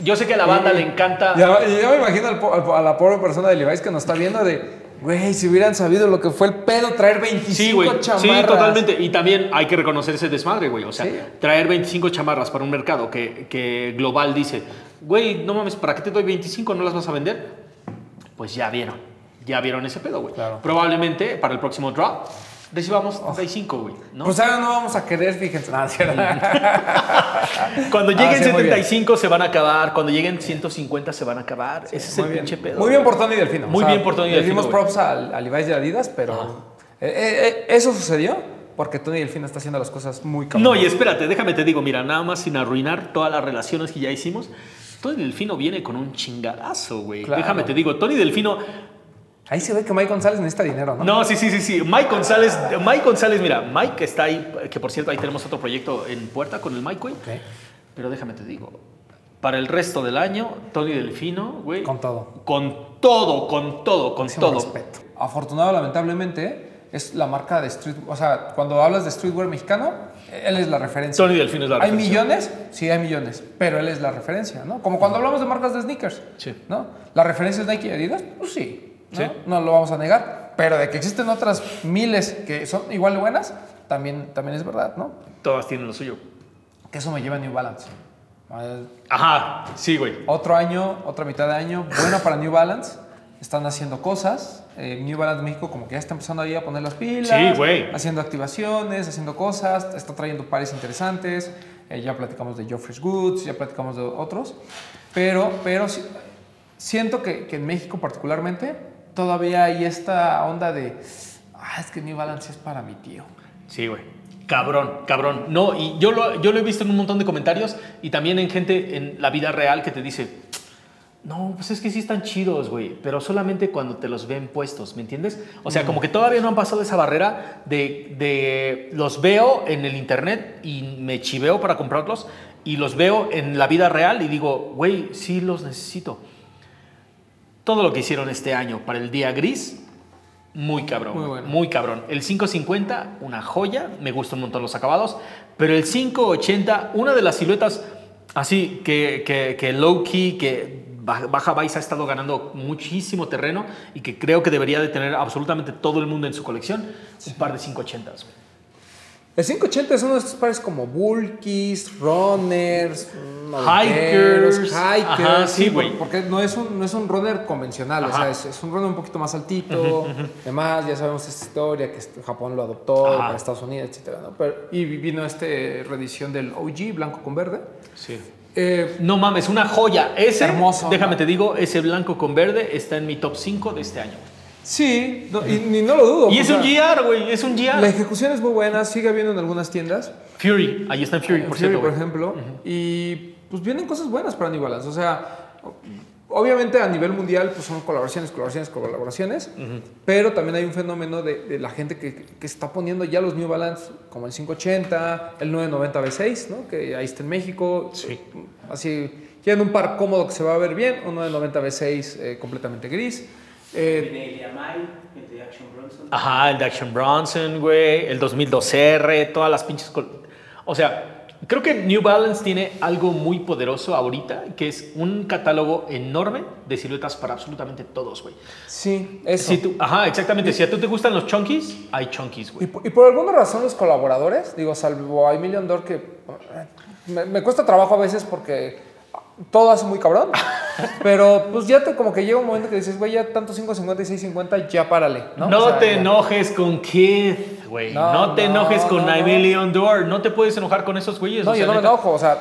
yo sé que a la banda le encanta... Ya, yo me imagino al a la pobre persona de Levi's que nos está viendo de, güey, si hubieran sabido lo que fue el pedo traer 25 Sí, güey. chamarras. Sí, totalmente. Y también hay que reconocer ese desmadre, güey. O sea, Sí. traer 25 chamarras para un mercado que, que global dice, güey, no mames, ¿para qué te doy 25? ¿No las vas a vender? Pues ya vieron. Ya vieron ese pedo, güey. Claro. Probablemente para el próximo drop recibamos 35, güey. ¿no? Pues ahora no vamos a querer, fíjense. Nada, ¿cierto? Cuando Ah, lleguen sí, muy bien. 75 se van a acabar, cuando lleguen 150 se van a acabar. Ese es el bien. pinche pedo. Muy bien por Tony Delfino. Muy bien por Tony le Delfino, dimos güey. props al- a, Levi's y a Adidas, pero eh, eh, eh, eso sucedió porque Tony Delfino está haciendo las cosas muy No, cabronas. y espérate, déjame te digo, mira, nada más sin arruinar todas las relaciones que ya hicimos. Tony Delfino viene con un chingadazo, güey. Claro. Déjame te digo, Tony Delfino. Ahí se ve que Mike González necesita dinero, ¿no? No, sí, sí, sí, sí. Mike González, Mike González, mira, Mike está ahí, que por cierto ahí tenemos otro proyecto en puerta con el Mike, güey. Ok. Pero déjame te digo, para el resto del año, Tony Delfino, güey. Con todo. Con todo, con todo, con Máximo todo. respeto. Afortunado, lamentablemente, es la marca de street, o sea, cuando hablas de streetwear mexicano, él es la referencia. Tony Delfino es la ¿Hay referencia. millones? Sí, hay millones, pero él es la referencia, ¿no? Como cuando hablamos de marcas de sneakers, Sí. ¿no? ¿La referencia es Nike y Adidas? Pues sí, ¿no? Sí. No lo vamos a negar, pero de que existen otras miles que son igual de buenas, también, también es verdad, ¿no? Todas tienen lo suyo. Que eso me lleva a New Balance. Ajá, sí, güey. Otro año, otra mitad de año, bueno para New Balance. Están haciendo cosas. Eh, New Balance México como que ya está empezando ahí a poner las pilas. Sí, güey. Haciendo activaciones, haciendo cosas. Está trayendo pares interesantes. Eh, ya platicamos de Joffrey's Goods, ya platicamos de otros. Pero, pero siento que, que en México particularmente todavía hay esta onda de... Ah, es que New Balance es para mi tío. Sí, güey. Cabrón, cabrón. No, y yo lo, yo lo he visto en un montón de comentarios y también en gente en la vida real que te dice, no, pues es que sí están chidos, güey, pero solamente cuando te los ven puestos, ¿me entiendes? O sea, como que todavía no han pasado esa barrera de, de los veo en el internet y me chiveo para comprarlos y los veo en la vida real y digo, güey, sí los necesito. Todo lo que hicieron este año para el día gris, muy cabrón. Muy Muy, bueno. cabrón. El 550, una joya. Me gustan un montón los acabados. Pero el 580, una de las siluetas así que, que, que low key, que Ba- Baja Vice ha estado ganando muchísimo terreno y que creo que debería de tener absolutamente todo el mundo en su colección. Un par de 580s. El 580 es uno de estos pares como bulkies, runners, Hikers. hikers, Ajá, sí, güey. porque no es un, no es un runner convencional, o sea, es, es un runner un poquito más altito, demás, ya sabemos esta historia que Japón lo adoptó Ajá. para Estados Unidos, etcétera, ¿no? Pero- y vino esta reedición del OG, blanco con verde. Sí. Eh, No mames, una joya. Ese, Hermoso. déjame te digo, ese blanco con verde está en mi top 5 de este año. Sí, no- y, ni no lo dudo. Y es sea, un GR, güey, es un GR. La ejecución es muy buena, sigue habiendo en algunas tiendas. Fury, ahí está en Fury, En por Fury, cierto. por güey. ejemplo. Y pues vienen cosas buenas para New Balance. O sea, obviamente a nivel mundial pues son colaboraciones, colaboraciones, colaboraciones. Pero también hay un fenómeno de, de la gente que, que está poniendo ya los New Balance como el 580, el 990 V6, ¿no? Que ahí está en México. Sí. Así, tienen un par cómodo que se va a ver bien, un 990 V6 eh, completamente gris. Eh, el de Action Bronson. Ajá, el de Action Bronson, güey, el 2002R, todas las pinches... O sea, creo que New Balance tiene algo muy poderoso ahorita, que es un catálogo enorme de siluetas para absolutamente todos, güey. sí, eso. Si tú, ajá, exactamente. Si a tú te gustan los chunkies, hay chunkies, Y, güey. por- y por alguna razón los colaboradores, digo, salvo a Million Door que eh, me, me cuesta trabajo a veces porque todo hace muy cabrón, pero pues ya te como que llega un momento que dices, güey, ya tanto 550 y 650, ya párale, ¿no? No, O sea, te ya. enojes con Keith, güey. No, No, te no, enojes con I. Million Door. No te puedes enojar con esos güeyes. No, o sea, yo no me enojo, o sea,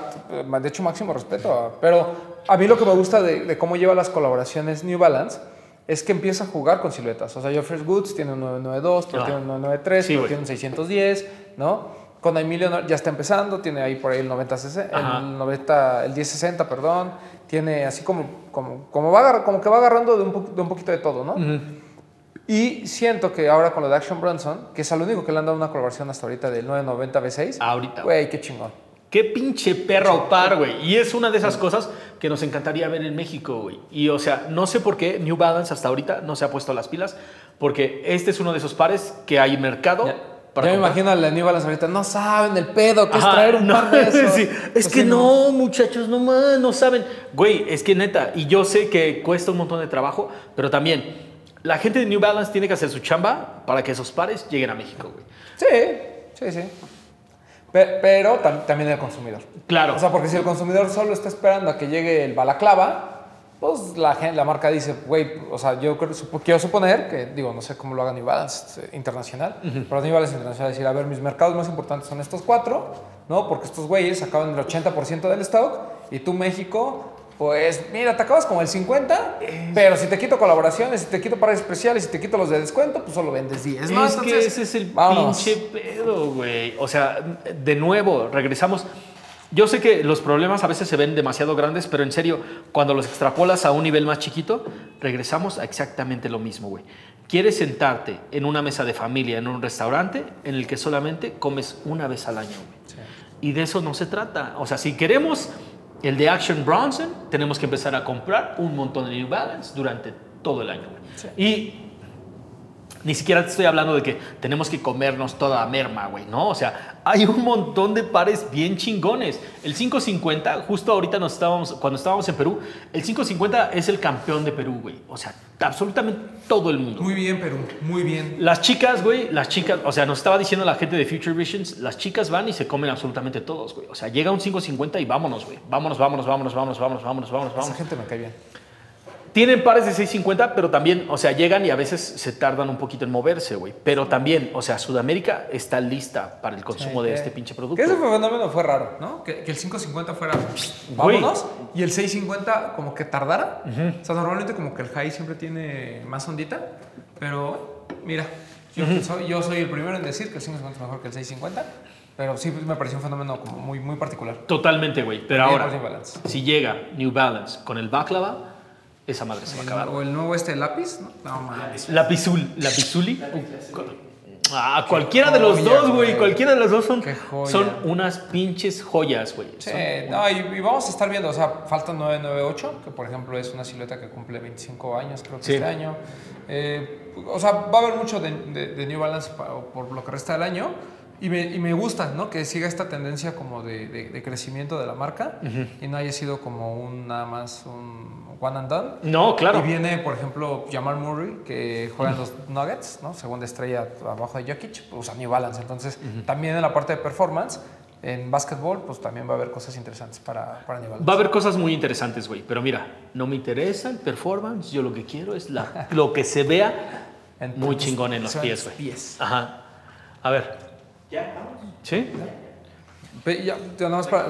de hecho máximo respeto, pero a mí lo que me gusta de, de cómo lleva las colaboraciones New Balance es que empieza a jugar con siluetas. O sea, Joffrey's Goods tiene un 992, pero Ah. tiene un 993, Sí, pero tiene un 610, ¿no? Con Emilio ya está empezando, tiene ahí por ahí el 90, Ajá. el 90, el 1060, perdón. Tiene así como, como, como, va, como que va agarrando de un, de un poquito de todo, ¿no? Y siento que ahora con lo de Action Bronson, que es al único que le han dado una colaboración hasta ahorita del 990 V6, Ahorita. güey, qué chingón. Qué pinche perro par, güey. Y es una de esas cosas que nos encantaría ver en México, güey. Y o sea, no sé por qué New Balance hasta ahorita no se ha puesto las pilas, porque este es uno de esos pares que hay mercado. Ya, para ya me imagino a la New Balance ahorita, no saben el pedo que es traer un no, par de esos. sí, Es Pues que sí, no, muchachos, no más, no saben. Güey, es que neta, y yo sé que cuesta un montón de trabajo, pero también la gente de New Balance tiene que hacer su chamba para que esos pares lleguen a México, güey. Sí, sí, sí. Pe- Pero, tam- también el consumidor. Claro. O sea, porque si el consumidor solo está esperando a que llegue el balaclava, pues la, la marca dice, güey, o sea, yo creo- supo- quiero suponer que, digo, no sé cómo lo haga New Balance eh, internacional, pero New Balance internacional decir, a ver, mis mercados más importantes son estos cuatro, ¿no? Porque estos güeyes acaban el 80% del stock y tú, México, pues mira, te acabas con el 50, pero si te quito colaboraciones, si te quito pares especiales, si te quito los de descuento, pues solo vendes 10, ¿no? Es que Entonces, ese es el vámonos. pinche pedo, güey. O sea, de nuevo, regresamos. Yo sé que los problemas a veces se ven demasiado grandes, pero en serio, cuando los extrapolas a un nivel más chiquito, regresamos a exactamente lo mismo, güey. Quieres sentarte en una mesa de familia, en un restaurante, en el que solamente comes una vez al año, güey. Y de eso no se trata. O sea, si queremos el de Action Bronson, tenemos que empezar a comprar un montón de New Balance durante todo el año, güey. Y Ni siquiera te estoy hablando de que tenemos que comernos toda la merma, güey, ¿no? O sea, hay un montón de pares bien chingones. El 550, justo ahorita nos estábamos, cuando estábamos en Perú, el 550 es el campeón de Perú, güey. O sea, absolutamente todo el mundo. Muy bien, Perú, muy bien. Las chicas, güey, las chicas, o sea, nos estaba diciendo la gente de Future Visions, las chicas van y se comen absolutamente todos, güey. O sea, llega un 550 y vámonos, güey. Vámonos, vámonos, vámonos, vámonos, vámonos, vámonos, vámonos, Esa gente me cae bien. Tienen pares de 650, pero también, o sea, llegan y a veces se tardan un poquito en moverse, güey. Pero también, o sea, Sudamérica está lista para el consumo de que- este pinche Que producto. ese fenómeno fue raro, ¿no? Que, que el 550 fuera Güey. vámonos y el 650 como que tardara. O sea, normalmente como que el high siempre tiene más ondita, pero mira, yo, soy, yo soy el primero en decir que el 550 es mejor que el 650, pero sí me pareció un fenómeno como muy, muy particular. Totalmente, güey. Pero Bien ahora, Balance. si llega New Balance con el baklava, esa madre se va a acabar. O el nuevo este lápiz, no, no mames. La pizul, la pizuli. Ah, cualquiera de los dos, güey. Cualquiera de los dos son, son unas pinches joyas, güey. Sí, no, y, y vamos a estar viendo, o sea, falta 998, que por ejemplo es una silueta que cumple 25 años, creo que Sí. este año. Eh, o sea, va a haber mucho de, de- de New Balance pa- por lo que resta del año. Y me, y me gusta, ¿no? Que siga esta tendencia como de, de- de crecimiento de la marca y no haya sido como un nada más un one and done. No, claro. Y viene, por ejemplo, Jamal Murray, que juega en los Nuggets, ¿no? Segunda estrella abajo de Jokic, pues usa New Balance. Entonces, también en la parte de performance, en básquetbol, pues también va a haber cosas interesantes para, para New Balance. Va a haber cosas muy interesantes, güey. Pero mira, no me interesa el performance. Yo lo que quiero es la, lo que se vea muy chingón en los pies, güey. pies. Ajá. A ver. Ya, vamos. ¿Sí? Ya nada más para-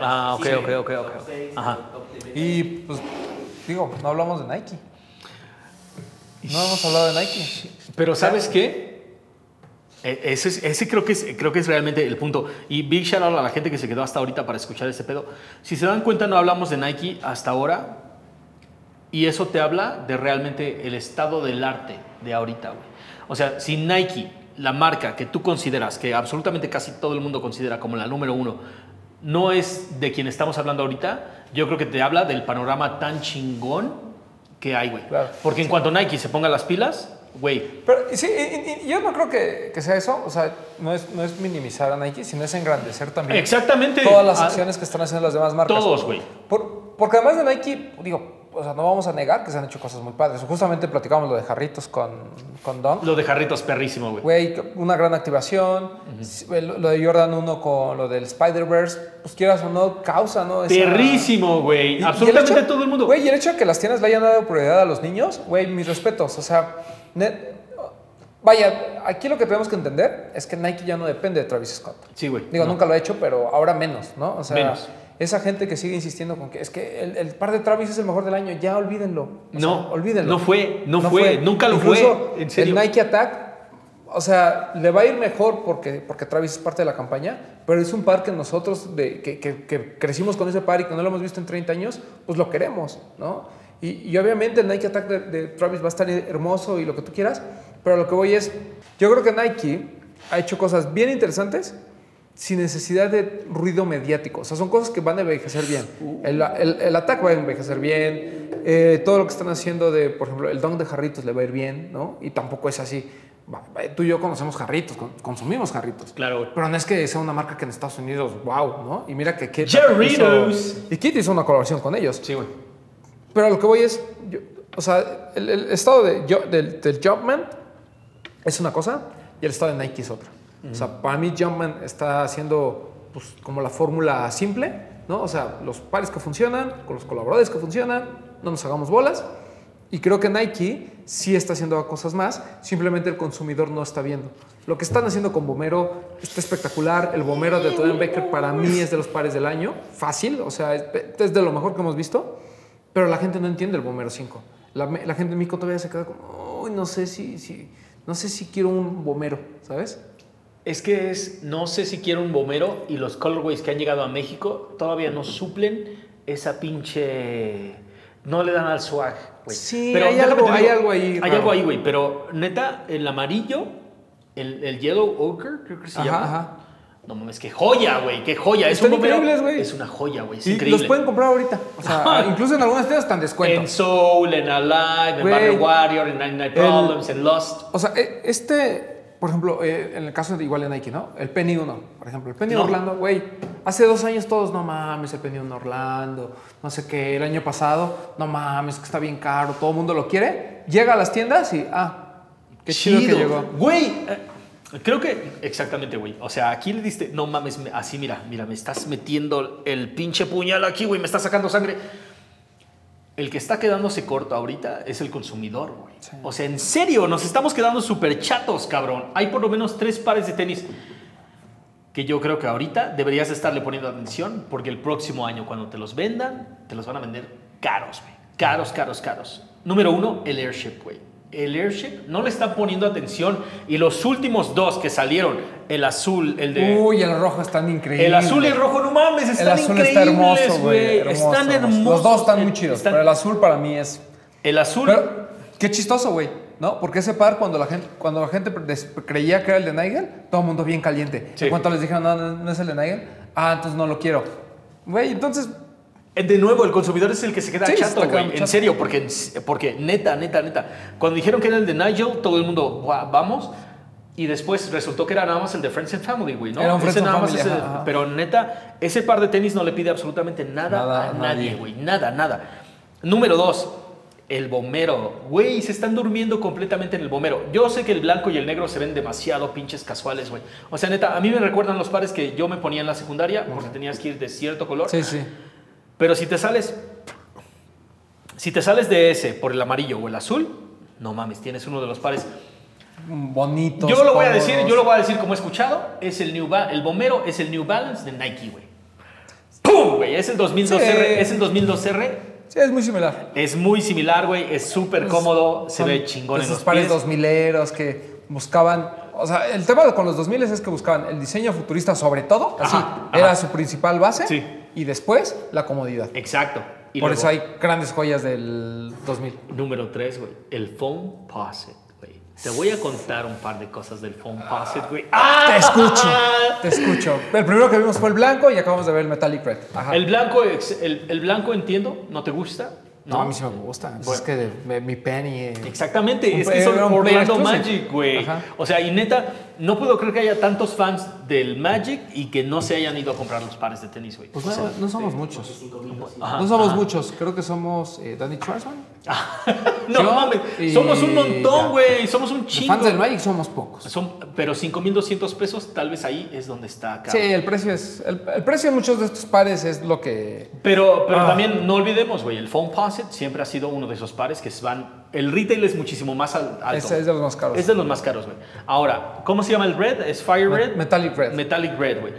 Ah, ok, Sí, ok, ok, top ok. seis, Ajá. Y pues, digo, no hablamos de Nike. No hemos hablado de Nike. Pero ¿sabes qué? E- Ese, es- ese creo, que es, creo que es realmente el punto. Y big shout out a la gente que se quedó hasta ahorita para escuchar este pedo. Si se dan cuenta, no hablamos de Nike hasta ahora. Y eso te habla de realmente el estado del arte de ahorita, güey. O sea, si Nike, la marca que tú consideras, que absolutamente casi todo el mundo considera como la número uno, no es de quien estamos hablando ahorita, yo creo que te habla del panorama tan chingón que hay, güey. Claro. Porque en cuanto Nike se ponga las pilas, güey, Pero sí, y- yo no creo que, que sea eso. O sea, no es, no es minimizar a Nike, sino es engrandecer también Exactamente. todas las Ah, acciones que están haciendo las demás marcas. Todos, güey. Por- porque además de Nike, digo, o sea, no vamos a negar que se han hecho cosas muy padres. Justamente platicamos lo de jarritos con, con Dunk. Lo de Jarritos perrísimo, güey. Güey, una gran activación. Lo lo de Jordan 1 con lo del Spider-Verse, pues quieras o no, causa, ¿no? Esa- Perrísimo, güey. Absolutamente el hecho- todo el mundo. Güey, y el hecho de que las tiendas le hayan dado prioridad a los niños, güey, mis respetos. O sea, net- vaya, aquí lo que tenemos que entender es que Nike ya no depende de Travis Scott. Sí, güey. Digo, No. nunca lo ha hecho, pero ahora menos, ¿no? O sea, Menos. Esa gente que sigue insistiendo con que es que el, el par de Travis es el mejor del año, ya olvídenlo. O No, sea, olvídenlo. no fue, no fue, nunca lo Incluso fue, en serio. El Nike Attack, o sea, le va a ir mejor porque, porque Travis es parte de la campaña, pero es un par que nosotros, de, que, que- que crecimos con ese par y que no lo hemos visto en 30 años, pues lo queremos, ¿no? Y, y obviamente el Nike Attack de, de Travis va a estar hermoso y lo que tú quieras, pero lo que voy es, yo creo que Nike ha hecho cosas bien interesantes sin necesidad de ruido mediático. O sea, son cosas que van a envejecer bien. El, el, el ataque va a envejecer bien. eh, todo lo que están haciendo de, por ejemplo, el dunk de jarritos le va a ir bien, ¿no? Y tampoco es así. Tú y yo conocemos jarritos, con- consumimos jarritos. Claro. Pero no es que sea una marca que en Estados Unidos, wow, ¿no? Y mira que Kit Jarritos. hizo- y Kit hizo una colaboración con ellos. Sí, güey. Pero a lo que voy es, yo- o sea, el, el estado de, yo- del, del Jumpman es una cosa y el estado de Nike es otra. O sea, para mí Jumpman está haciendo pues, como la fórmula simple, ¿no? O sea, los pares que funcionan, con los colaboradores que funcionan, no nos hagamos bolas. Y creo que Nike sí está haciendo cosas más, simplemente el consumidor no está viendo. Lo que están haciendo con Bomero está espectacular. El Bomero de Tony Baker para mí es de los pares del año, fácil, o sea, es, de lo mejor que hemos visto. Pero la gente no entiende el Bomero 5. La, la gente en México todavía se queda como, "Uy, no sé si, si, no sé si quiero un Bomero, ¿sabes? Es que es, no sé si quiero un bomero y los colorways que han llegado a México todavía no suplen esa pinche... No le dan al swag, güey. Sí, Pero hay algo- hay algo ahí Hay raro. algo ahí, güey. Pero neta, el amarillo, el, el yellow ochre, creo que se llama. ajá. No mames, qué joya, güey, qué joya. Es un bombero- increíbles, güey. Es una joya, güey. Es Y increíble. los pueden comprar ahorita. O sea, incluso en algunas tiendas están descuento. En Soul, en Alive, en. Battle Warrior, en 99 El- Problems, en Lost. O sea, e- este, por ejemplo, eh, en el caso de igual de Nike, ¿no? El Penny 1, por ejemplo. El Penny No. Orlando, güey. Hace dos años todos, no mames, el Penny 1 Orlando, no sé qué. El año pasado, no mames, que está bien caro, todo el mundo lo quiere. Llega a las tiendas y, ah, qué chido, que llegó. Güey, eh, creo que exactamente, güey. O sea, aquí le diste, no mames, me- así mira, mira, me estás metiendo el pinche puñal aquí, güey, me está sacando sangre. El que está quedándose corto ahorita es el consumidor, güey. O sea, en serio, nos estamos quedando súper chatos, cabrón. Hay por lo menos tres pares de tenis que yo creo que ahorita deberías estarle poniendo atención porque el próximo año cuando te los vendan, te los van a vender caros, güey. Caros, caros, caros. Número uno, el Airship, güey. El Airship no le están poniendo atención y los últimos dos que salieron, el azul, el de... Uy, el rojo están increíbles. el azul y el rojo, no mames, El están azul increíbles, está hermoso, güey. Están hermoso. hermosos. Los dos están muy chidos, Están- pero el azul para mí es el azul... Pero qué chistoso, güey, ¿no? Porque ese par, cuando la gente, cuando la gente creía que era el de Nigel, todo el mundo bien caliente. Sí. En cuanto les dijeron, no, no, no es el de Nigel, ah, entonces no lo quiero. Güey, entonces, De nuevo, el consumidor es el que se queda Sí, chato, güey. En serio, porque, porque neta, neta, neta. Cuando dijeron que era el de Nigel, todo el mundo, "Guau, vamos. Y después resultó que era nada más el de Friends and Family, güey, ¿no? Era un Friends Ese and nada más Family, ese-. Pero neta, ese par de tenis no le pide absolutamente nada, Nada a nadie. güey. Nada, nada. Número dos, el bombero. Güey, se están durmiendo completamente en el bombero. Yo sé que el blanco y el negro se ven demasiado pinches casuales, güey. O sea, neta, a mí me recuerdan los pares que yo me ponía en la secundaria porque tenías que ir de cierto color. sí, sí. Pero si te sales, si te sales de ese por el amarillo o el azul, no mames, tienes uno de los pares. Bonitos. Yo lo voy a decir, yo lo voy a decir como he escuchado, es el New Ba- el bombero es el New Balance de Nike, güey. ¡Pum, güey! Es el 2002 Sí. R, es el 2002R. Sí, es muy similar. Es muy similar, güey, es súper cómodo, se ve chingón en Esos los pares pies. 2000eros que buscaban. O sea, el tema con los 2000 es que buscaban el diseño futurista sobre todo, así, Ajá, era ajá. su principal base, Sí. y después la comodidad. Exacto. Y Por luego, eso hay grandes joyas del 2000. Número 3, güey, el Posset, güey. Te voy a contar un par de cosas del Foam Posset, güey. ¡Ah! Te escucho, te escucho. El primero que vimos fue el blanco y acabamos de ver el Metallic Red. Ajá. El blanco, el, el blanco entiendo, ¿no te gusta? no, a mí sí me gusta. Bueno. Es que mi penny. eh, Exactamente, es que son Orlando. Magic, güey. O sea, y neta, no puedo creer que haya tantos fans del Magic y que no se hayan ido a comprar los pares de tenis, güey. Pues O no, sea, no somos muchos. 5.200. Ajá, no somos ajá. muchos. Creo que somos eh, Danny Schwarzman. no yo mames, y somos un montón, güey. Somos un Los chingo. fans del Magic somos pocos. Son, pero 5.200 pesos, tal vez ahí es donde está acá. Sí, el precio es. El, el precio de muchos de estos pares es lo que. Pero, pero Ah. también no olvidemos, güey, el Foam Posset siempre ha sido uno de esos pares que se van. El retail es muchísimo más al- alto. Es, es de los más caros. Es de los más caros, güey. Ahora, ¿cómo se llama el red? ¿Es Fire Red? Metallic Red. Metallic Red, güey.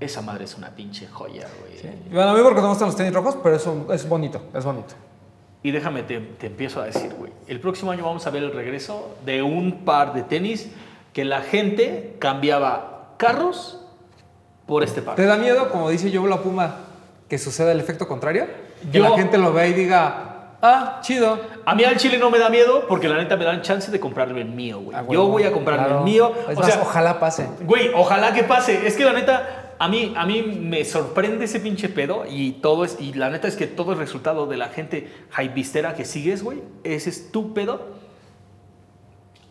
Esa madre es una pinche joya, güey. Y Bueno, a mí porque no me gustan los tenis rojos, pero es, un- es bonito, es bonito. Y déjame, te, te empiezo a decir, güey. El próximo año vamos a ver el regreso de un par de tenis que la gente cambiaba carros por este par. ¿Te da miedo, como dice yo la Puma, que suceda el efecto contrario? Que Yo- la gente lo vea y diga, ah, chido. A mí al chile no me da miedo porque la neta me dan chance de comprarme el mío, güey. Ah, Yo voy a comprarme claro. el mío. Es o más, sea, ojalá pase. Güey, ojalá que pase. Es que la neta, a mí, a mí me sorprende ese pinche pedo y todo es, y la neta es que todo es resultado de la gente hypistera que sigues, güey. Es tu pedo.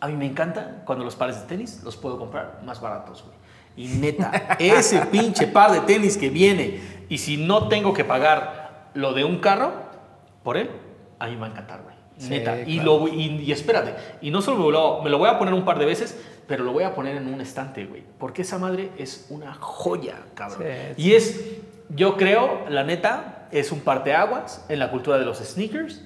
A mí me encanta cuando los pares de tenis los puedo comprar más baratos, güey. Y neta, ese pinche par de tenis que viene y si no tengo que pagar lo de un carro por él, a mí me va a encantar, güey. Sí, Neta. Y, claro. lo, y, y espérate, y no solo me lo, me lo voy a poner un par de veces, pero lo voy a poner en un estante, güey. Porque esa madre es una joya, cabrón. Sí, Y es, yo creo, la neta, es un parteaguas en la cultura de los sneakers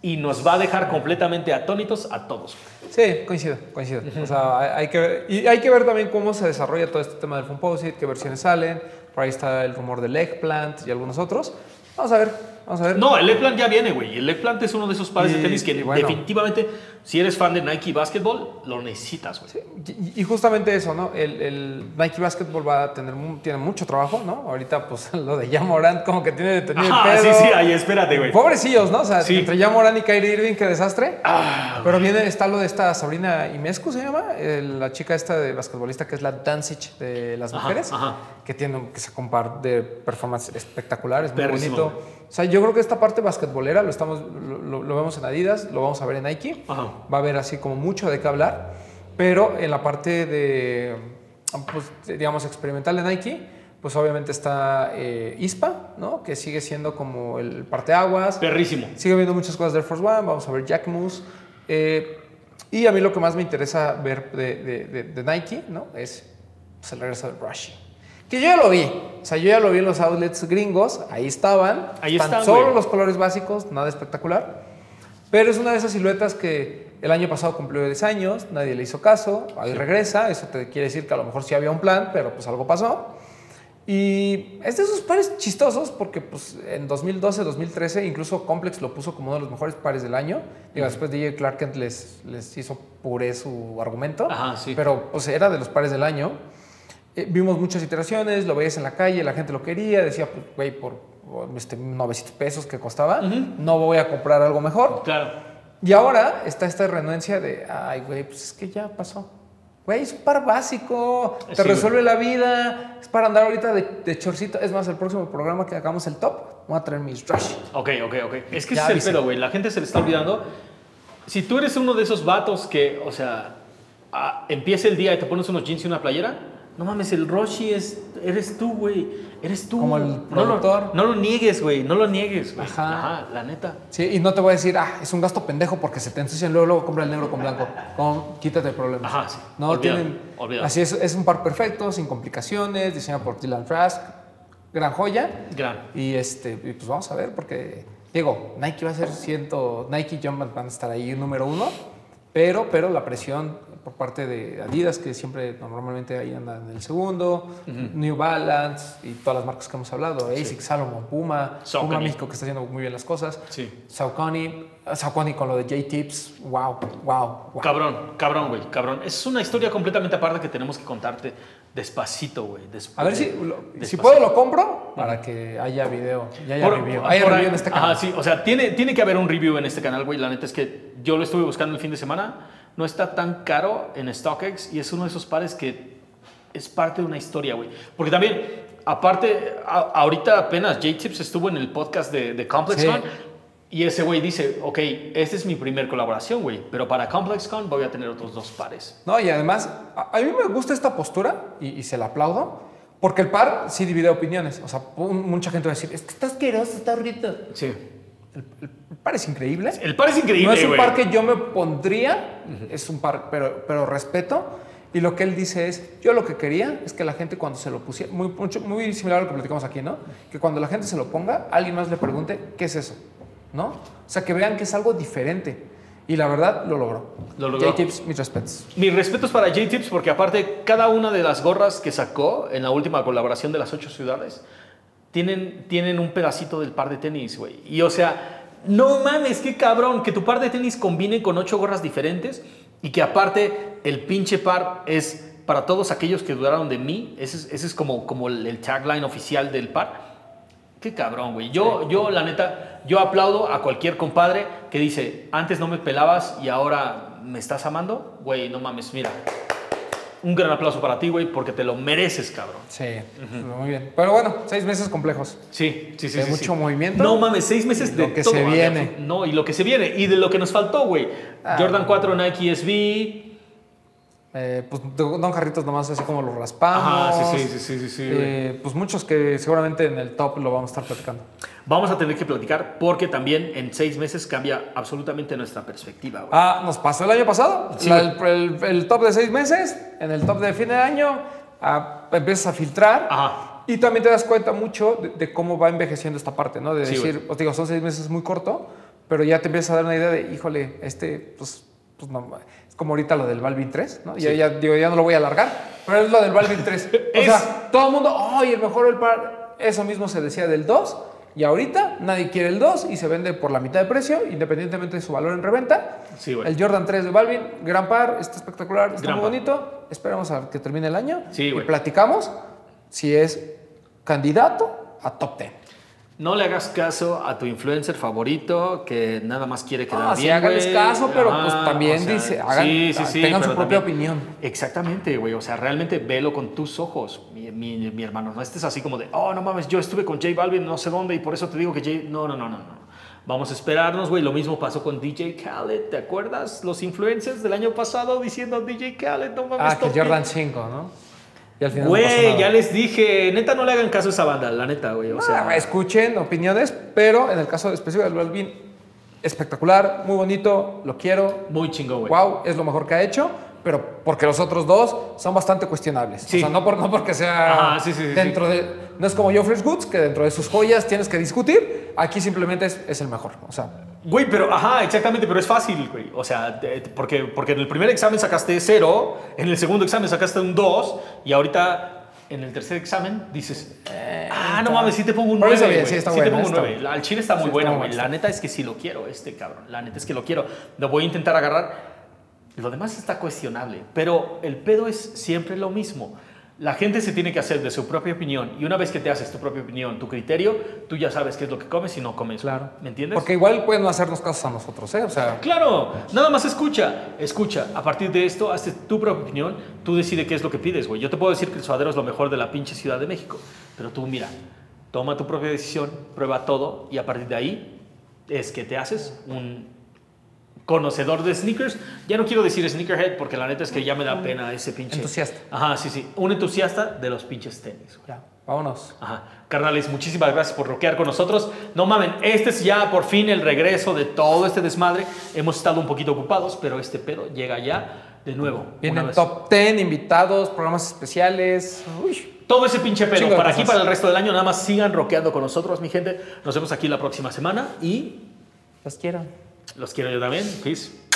y nos va a dejar completamente atónitos a todos. Sí, coincido, coincido. O sea, hay, hay que ver, y hay que ver también cómo se desarrolla todo este tema del Composite, qué versiones salen. Por ahí está el rumor del Eggplant y algunos otros. Vamos a ver, Vamos a ver. No, el leg plant ya viene, güey. El leg plant es uno de esos pares de tenis que bueno. definitivamente, si eres fan de Nike Basketball, lo necesitas, güey. Y, y justamente eso, ¿no? El, el Nike Basketball va a tener tiene mucho trabajo, ¿no? Ahorita, pues, lo de Jamorant como que tiene detenido Ajá, el sí, pedo. sí, ahí espérate, güey. Pobrecillos, ¿no? O sea, Sí. entre Jamorant y Kyrie Irving, qué desastre. Ah, Pero viene, está lo de esta Sabrina Imescu, ¿se llama? La chica esta de basquetbolista que es la Dancic de las mujeres. ajá. Que tiene que se compara de performance espectacular, es muy Perrísimo. bonito. O sea, yo creo que esta parte basquetbolera lo, estamos, lo, lo- vemos en Adidas, lo vamos a ver en Nike. Ajá. Va a haber así como mucho de qué hablar. Pero en la parte de, pues, digamos, experimental de Nike, pues obviamente está eh, ISPA, ¿no? Que sigue siendo como el parteaguas. Perrísimo. Sigue viendo muchas cosas de Air Force One, vamos a ver Jack Moose. eh, y a mí lo que más me interesa ver de, de- de- de Nike, ¿no? Es pues, el regreso del Rushy. Que yo ya lo vi. O sea, yo ya lo vi en los outlets gringos. Ahí estaban. Ahí Están están, solo güey. los colores básicos, nada espectacular. Pero es una de esas siluetas que el año pasado cumplió 10 años, nadie le hizo caso, ahí regresa, eso te quiere decir que a lo mejor sí había un plan, pero pues algo pasó. Y es de esos pares chistosos porque pues en 2012, 2013 incluso Complex lo puso como uno de los mejores pares del año. Digo, después DJ Clark Kent les, les hizo puré su argumento. Ajá, sí. Pero pues era de los pares del año. Eh, vimos muchas iteraciones, lo veías en la calle, la gente lo quería, decía, pues, güey, por este, 900 pesos que costaba, no voy a comprar algo mejor. Claro. Y ahora está esta renuencia de, ay, güey, pues es que ya pasó. Güey, es un par básico, te Sí, güey. resuelve la vida, es para andar ahorita de, de chorcito. Es más, el próximo programa que hagamos el top, voy a traer mis rush. Ok, ok, ok. Es que Ya ese es el pedo, güey. La gente se le está olvidando. Si tú eres uno de esos vatos que, o sea, ah, empieza el día y te pones unos jeans y una playera, no mames, el Roshi es, eres tú, güey. Eres tú. Como el No lo- productor. No lo, niegues, güey. No lo niegues, güey. Ajá. la neta. Sí, y no te voy a decir, ah, es un gasto pendejo porque se te ensucian luego, luego compra el negro con blanco. Con, quítate problemas. Ajá, sí. No Olvídalo, tienen. olvídalo. Así es, es un par perfecto, sin complicaciones, diseñado por Dylan Trask. Gran joya. Gran. Y este, y pues vamos a ver, porque digo, Nike va a ser ciento, Nike y Jumpman van a estar ahí número uno, pero, pero la presión por parte de Adidas, que siempre normalmente ahí anda en el segundo, New Balance y todas las marcas que hemos hablado, ASICS, Salomon, Puma, Saucony. Puma México que está haciendo muy bien las cosas, Sí. Saucony, Saucony con lo de J-Tips, wow, wow, wow. Cabrón, cabrón, güey, cabrón. Es una historia completamente aparte que tenemos que contarte despacito, güey. A ver si, lo- si puedo lo compro para que haya video, y haya Por- review, por haya ahí- review en este canal. Ajá, sí, o sea, tiene, tiene que haber un review en este canal, güey. La neta es que yo lo estuve buscando el fin de semana. No está tan caro en StockX y es uno de esos pares que es parte de una historia, güey. Porque también, aparte, a- ahorita apenas J-Tips estuvo en el podcast de, de ComplexCon Sí. y ese güey dice, ok, esta es mi primer colaboración, güey, pero para ComplexCon voy a tener otros dos pares. No, y además, a, a mí me gusta esta postura y, y se la aplaudo, porque el par sí divide opiniones. O sea, mucha gente va a decir, es que está asqueroso, está. Sí. El, el par es increíble. El par es increíble, no es un par que yo me pondría, es un par, pero, pero respeto. Y lo que él dice es, yo lo que quería es que la gente cuando se lo pusiera, muy, mucho- muy similar a lo que platicamos aquí, ¿no? Que cuando la gente se lo ponga, alguien más le pregunte, ¿qué es eso? ¿No? O sea, que vean que es algo diferente. Y la verdad, lo logró. Lo logró. J-Tips, mis respetos. Mis respetos para J-Tips porque aparte cada una de las gorras que sacó en la última colaboración de las ocho ciudades tienen, tienen un pedacito del par de tenis, güey. Y o sea, no mames, qué cabrón, que tu par de tenis combine con ocho gorras diferentes y que aparte el pinche par es para todos aquellos que dudaron de mí. Ese es, ese es como, como el, el tagline oficial del par. Qué cabrón, güey. Yo, yo, la neta, yo aplaudo a cualquier compadre que dice, antes no me pelabas y ahora me estás amando. Güey, no mames, mira. Un gran aplauso para ti, güey, porque te lo mereces, cabrón. Sí, muy bien. Pero bueno, seis meses complejos. Sí, sí, sí. De sí, mucho sí. movimiento. No mames, seis meses de lo que todo, se viene. No, y lo que se viene. Y de lo que nos faltó, güey. Ah. Jordan 4 Nike SB. Eh, pues Don Jarritos nomás así como lo raspamos. Ajá, sí, sí, sí, sí. Eh, pues muchos que seguramente en el top lo vamos a estar platicando. Vamos a tener que platicar porque también en seis meses cambia absolutamente nuestra perspectiva, güey. Ah, nos pasó el año pasado. Sí, La- el, el- el top de seis meses, en el top de fin de año, ah, empiezas a filtrar. Ajá. Y también te das cuenta mucho de, de cómo va envejeciendo esta parte, ¿no? De decir, os digo, son seis meses muy corto, pero ya te empiezas a dar una idea de, híjole, este, pues, pues no, como ahorita lo del Balvin 3, ¿no? Ya, Sí. ya, digo, ya no lo voy a alargar, pero es lo del Balvin 3. O sea, todo el mundo, ¡ay, el mejor el par! Eso mismo se decía del 2, y ahorita nadie quiere el 2 y se vende por la mitad de precio, independientemente de su valor en reventa. Sí, güey. El Jordan 3 de Balvin, gran par, está espectacular, está Gran muy par. bonito. Esperamos a que termine el año Sí, y güey. platicamos si es candidato a top 10. No le hagas caso a tu influencer favorito que nada más quiere quedar Ah, sí, bien. háganles güey. caso, pero, pues, también dice, hagan- sí, sí, sí, tengan su propia también- opinión. Exactamente, güey. O sea, realmente velo con tus ojos, mi, mi- mi hermano. No estés así como de, oh, no mames, yo estuve con J Balvin no sé dónde y por eso te digo que J. No, no, no, no, no. Vamos a esperarnos, güey. Lo mismo pasó con DJ Khaled. ¿Te acuerdas? Los influencers del año pasado diciendo DJ Khaled, no mames. Ah, que Jordan 10". 5, ¿no? Y al final Güey, ya les dije, neta no le hagan caso a esa banda, la neta, güey. O sea, escuchen opiniones, pero en el caso específico del Balvin, espectacular, muy bonito, lo quiero. muy chingón, güey. Wow, es lo mejor que ha hecho, pero porque los otros dos son bastante cuestionables. Sí. O sea, no, por, no porque sea Ajá, sí, sí, sí, dentro de... No es como Joe Fresh Goods, que dentro de sus joyas tienes que discutir. Aquí simplemente es, es el mejor. O sea, Güey, pero, ajá, exactamente, pero es fácil, güey. O sea, porque, porque en el primer examen sacaste cero, en el segundo examen sacaste un 2, y ahorita en el tercer examen dices, ah, no mames, sí te pongo un Pero 9. está bien, sí, está te bueno, pongo un está 9. bueno. Al chile está muy Sí, bueno, güey. La neta es que sí lo quiero, este cabrón. La neta es que lo quiero. Lo voy a intentar agarrar. Lo demás está cuestionable, pero el pedo es siempre lo mismo. La gente se tiene que hacer de su propia opinión y una vez que te haces tu propia opinión, tu criterio, tú ya sabes qué es lo que comes y no comes. claro. ¿Me entiendes? Porque igual pueden no hacernos casos a nosotros, ¿eh? O sea, Claro, nada más escucha, escucha. A partir de esto, hazte tu propia opinión, tú decides qué es lo que pides, güey. Yo te puedo decir que el suadero es lo mejor de la pinche Ciudad de México, pero tú mira, toma tu propia decisión, prueba todo y a partir de ahí es que te haces un conocedor de sneakers. Ya no quiero decir sneakerhead porque la neta es que ya me da pena ese pinche... Entusiasta. Ajá, sí, sí. Un entusiasta de los pinches tenis, güey. ya, vámonos. Ajá. Carnales, muchísimas gracias por rockear con nosotros. No mamen, este es ya por fin el regreso de todo este desmadre. Hemos estado un poquito ocupados, pero este pedo llega ya de nuevo. Vienen top 10, invitados, programas especiales. Uy. Todo ese pinche de Para aquí, para el resto del año, nada más sigan rockeando con nosotros, mi gente. Nos vemos aquí la próxima semana y Los quiero. Los quiero yo también. Peace.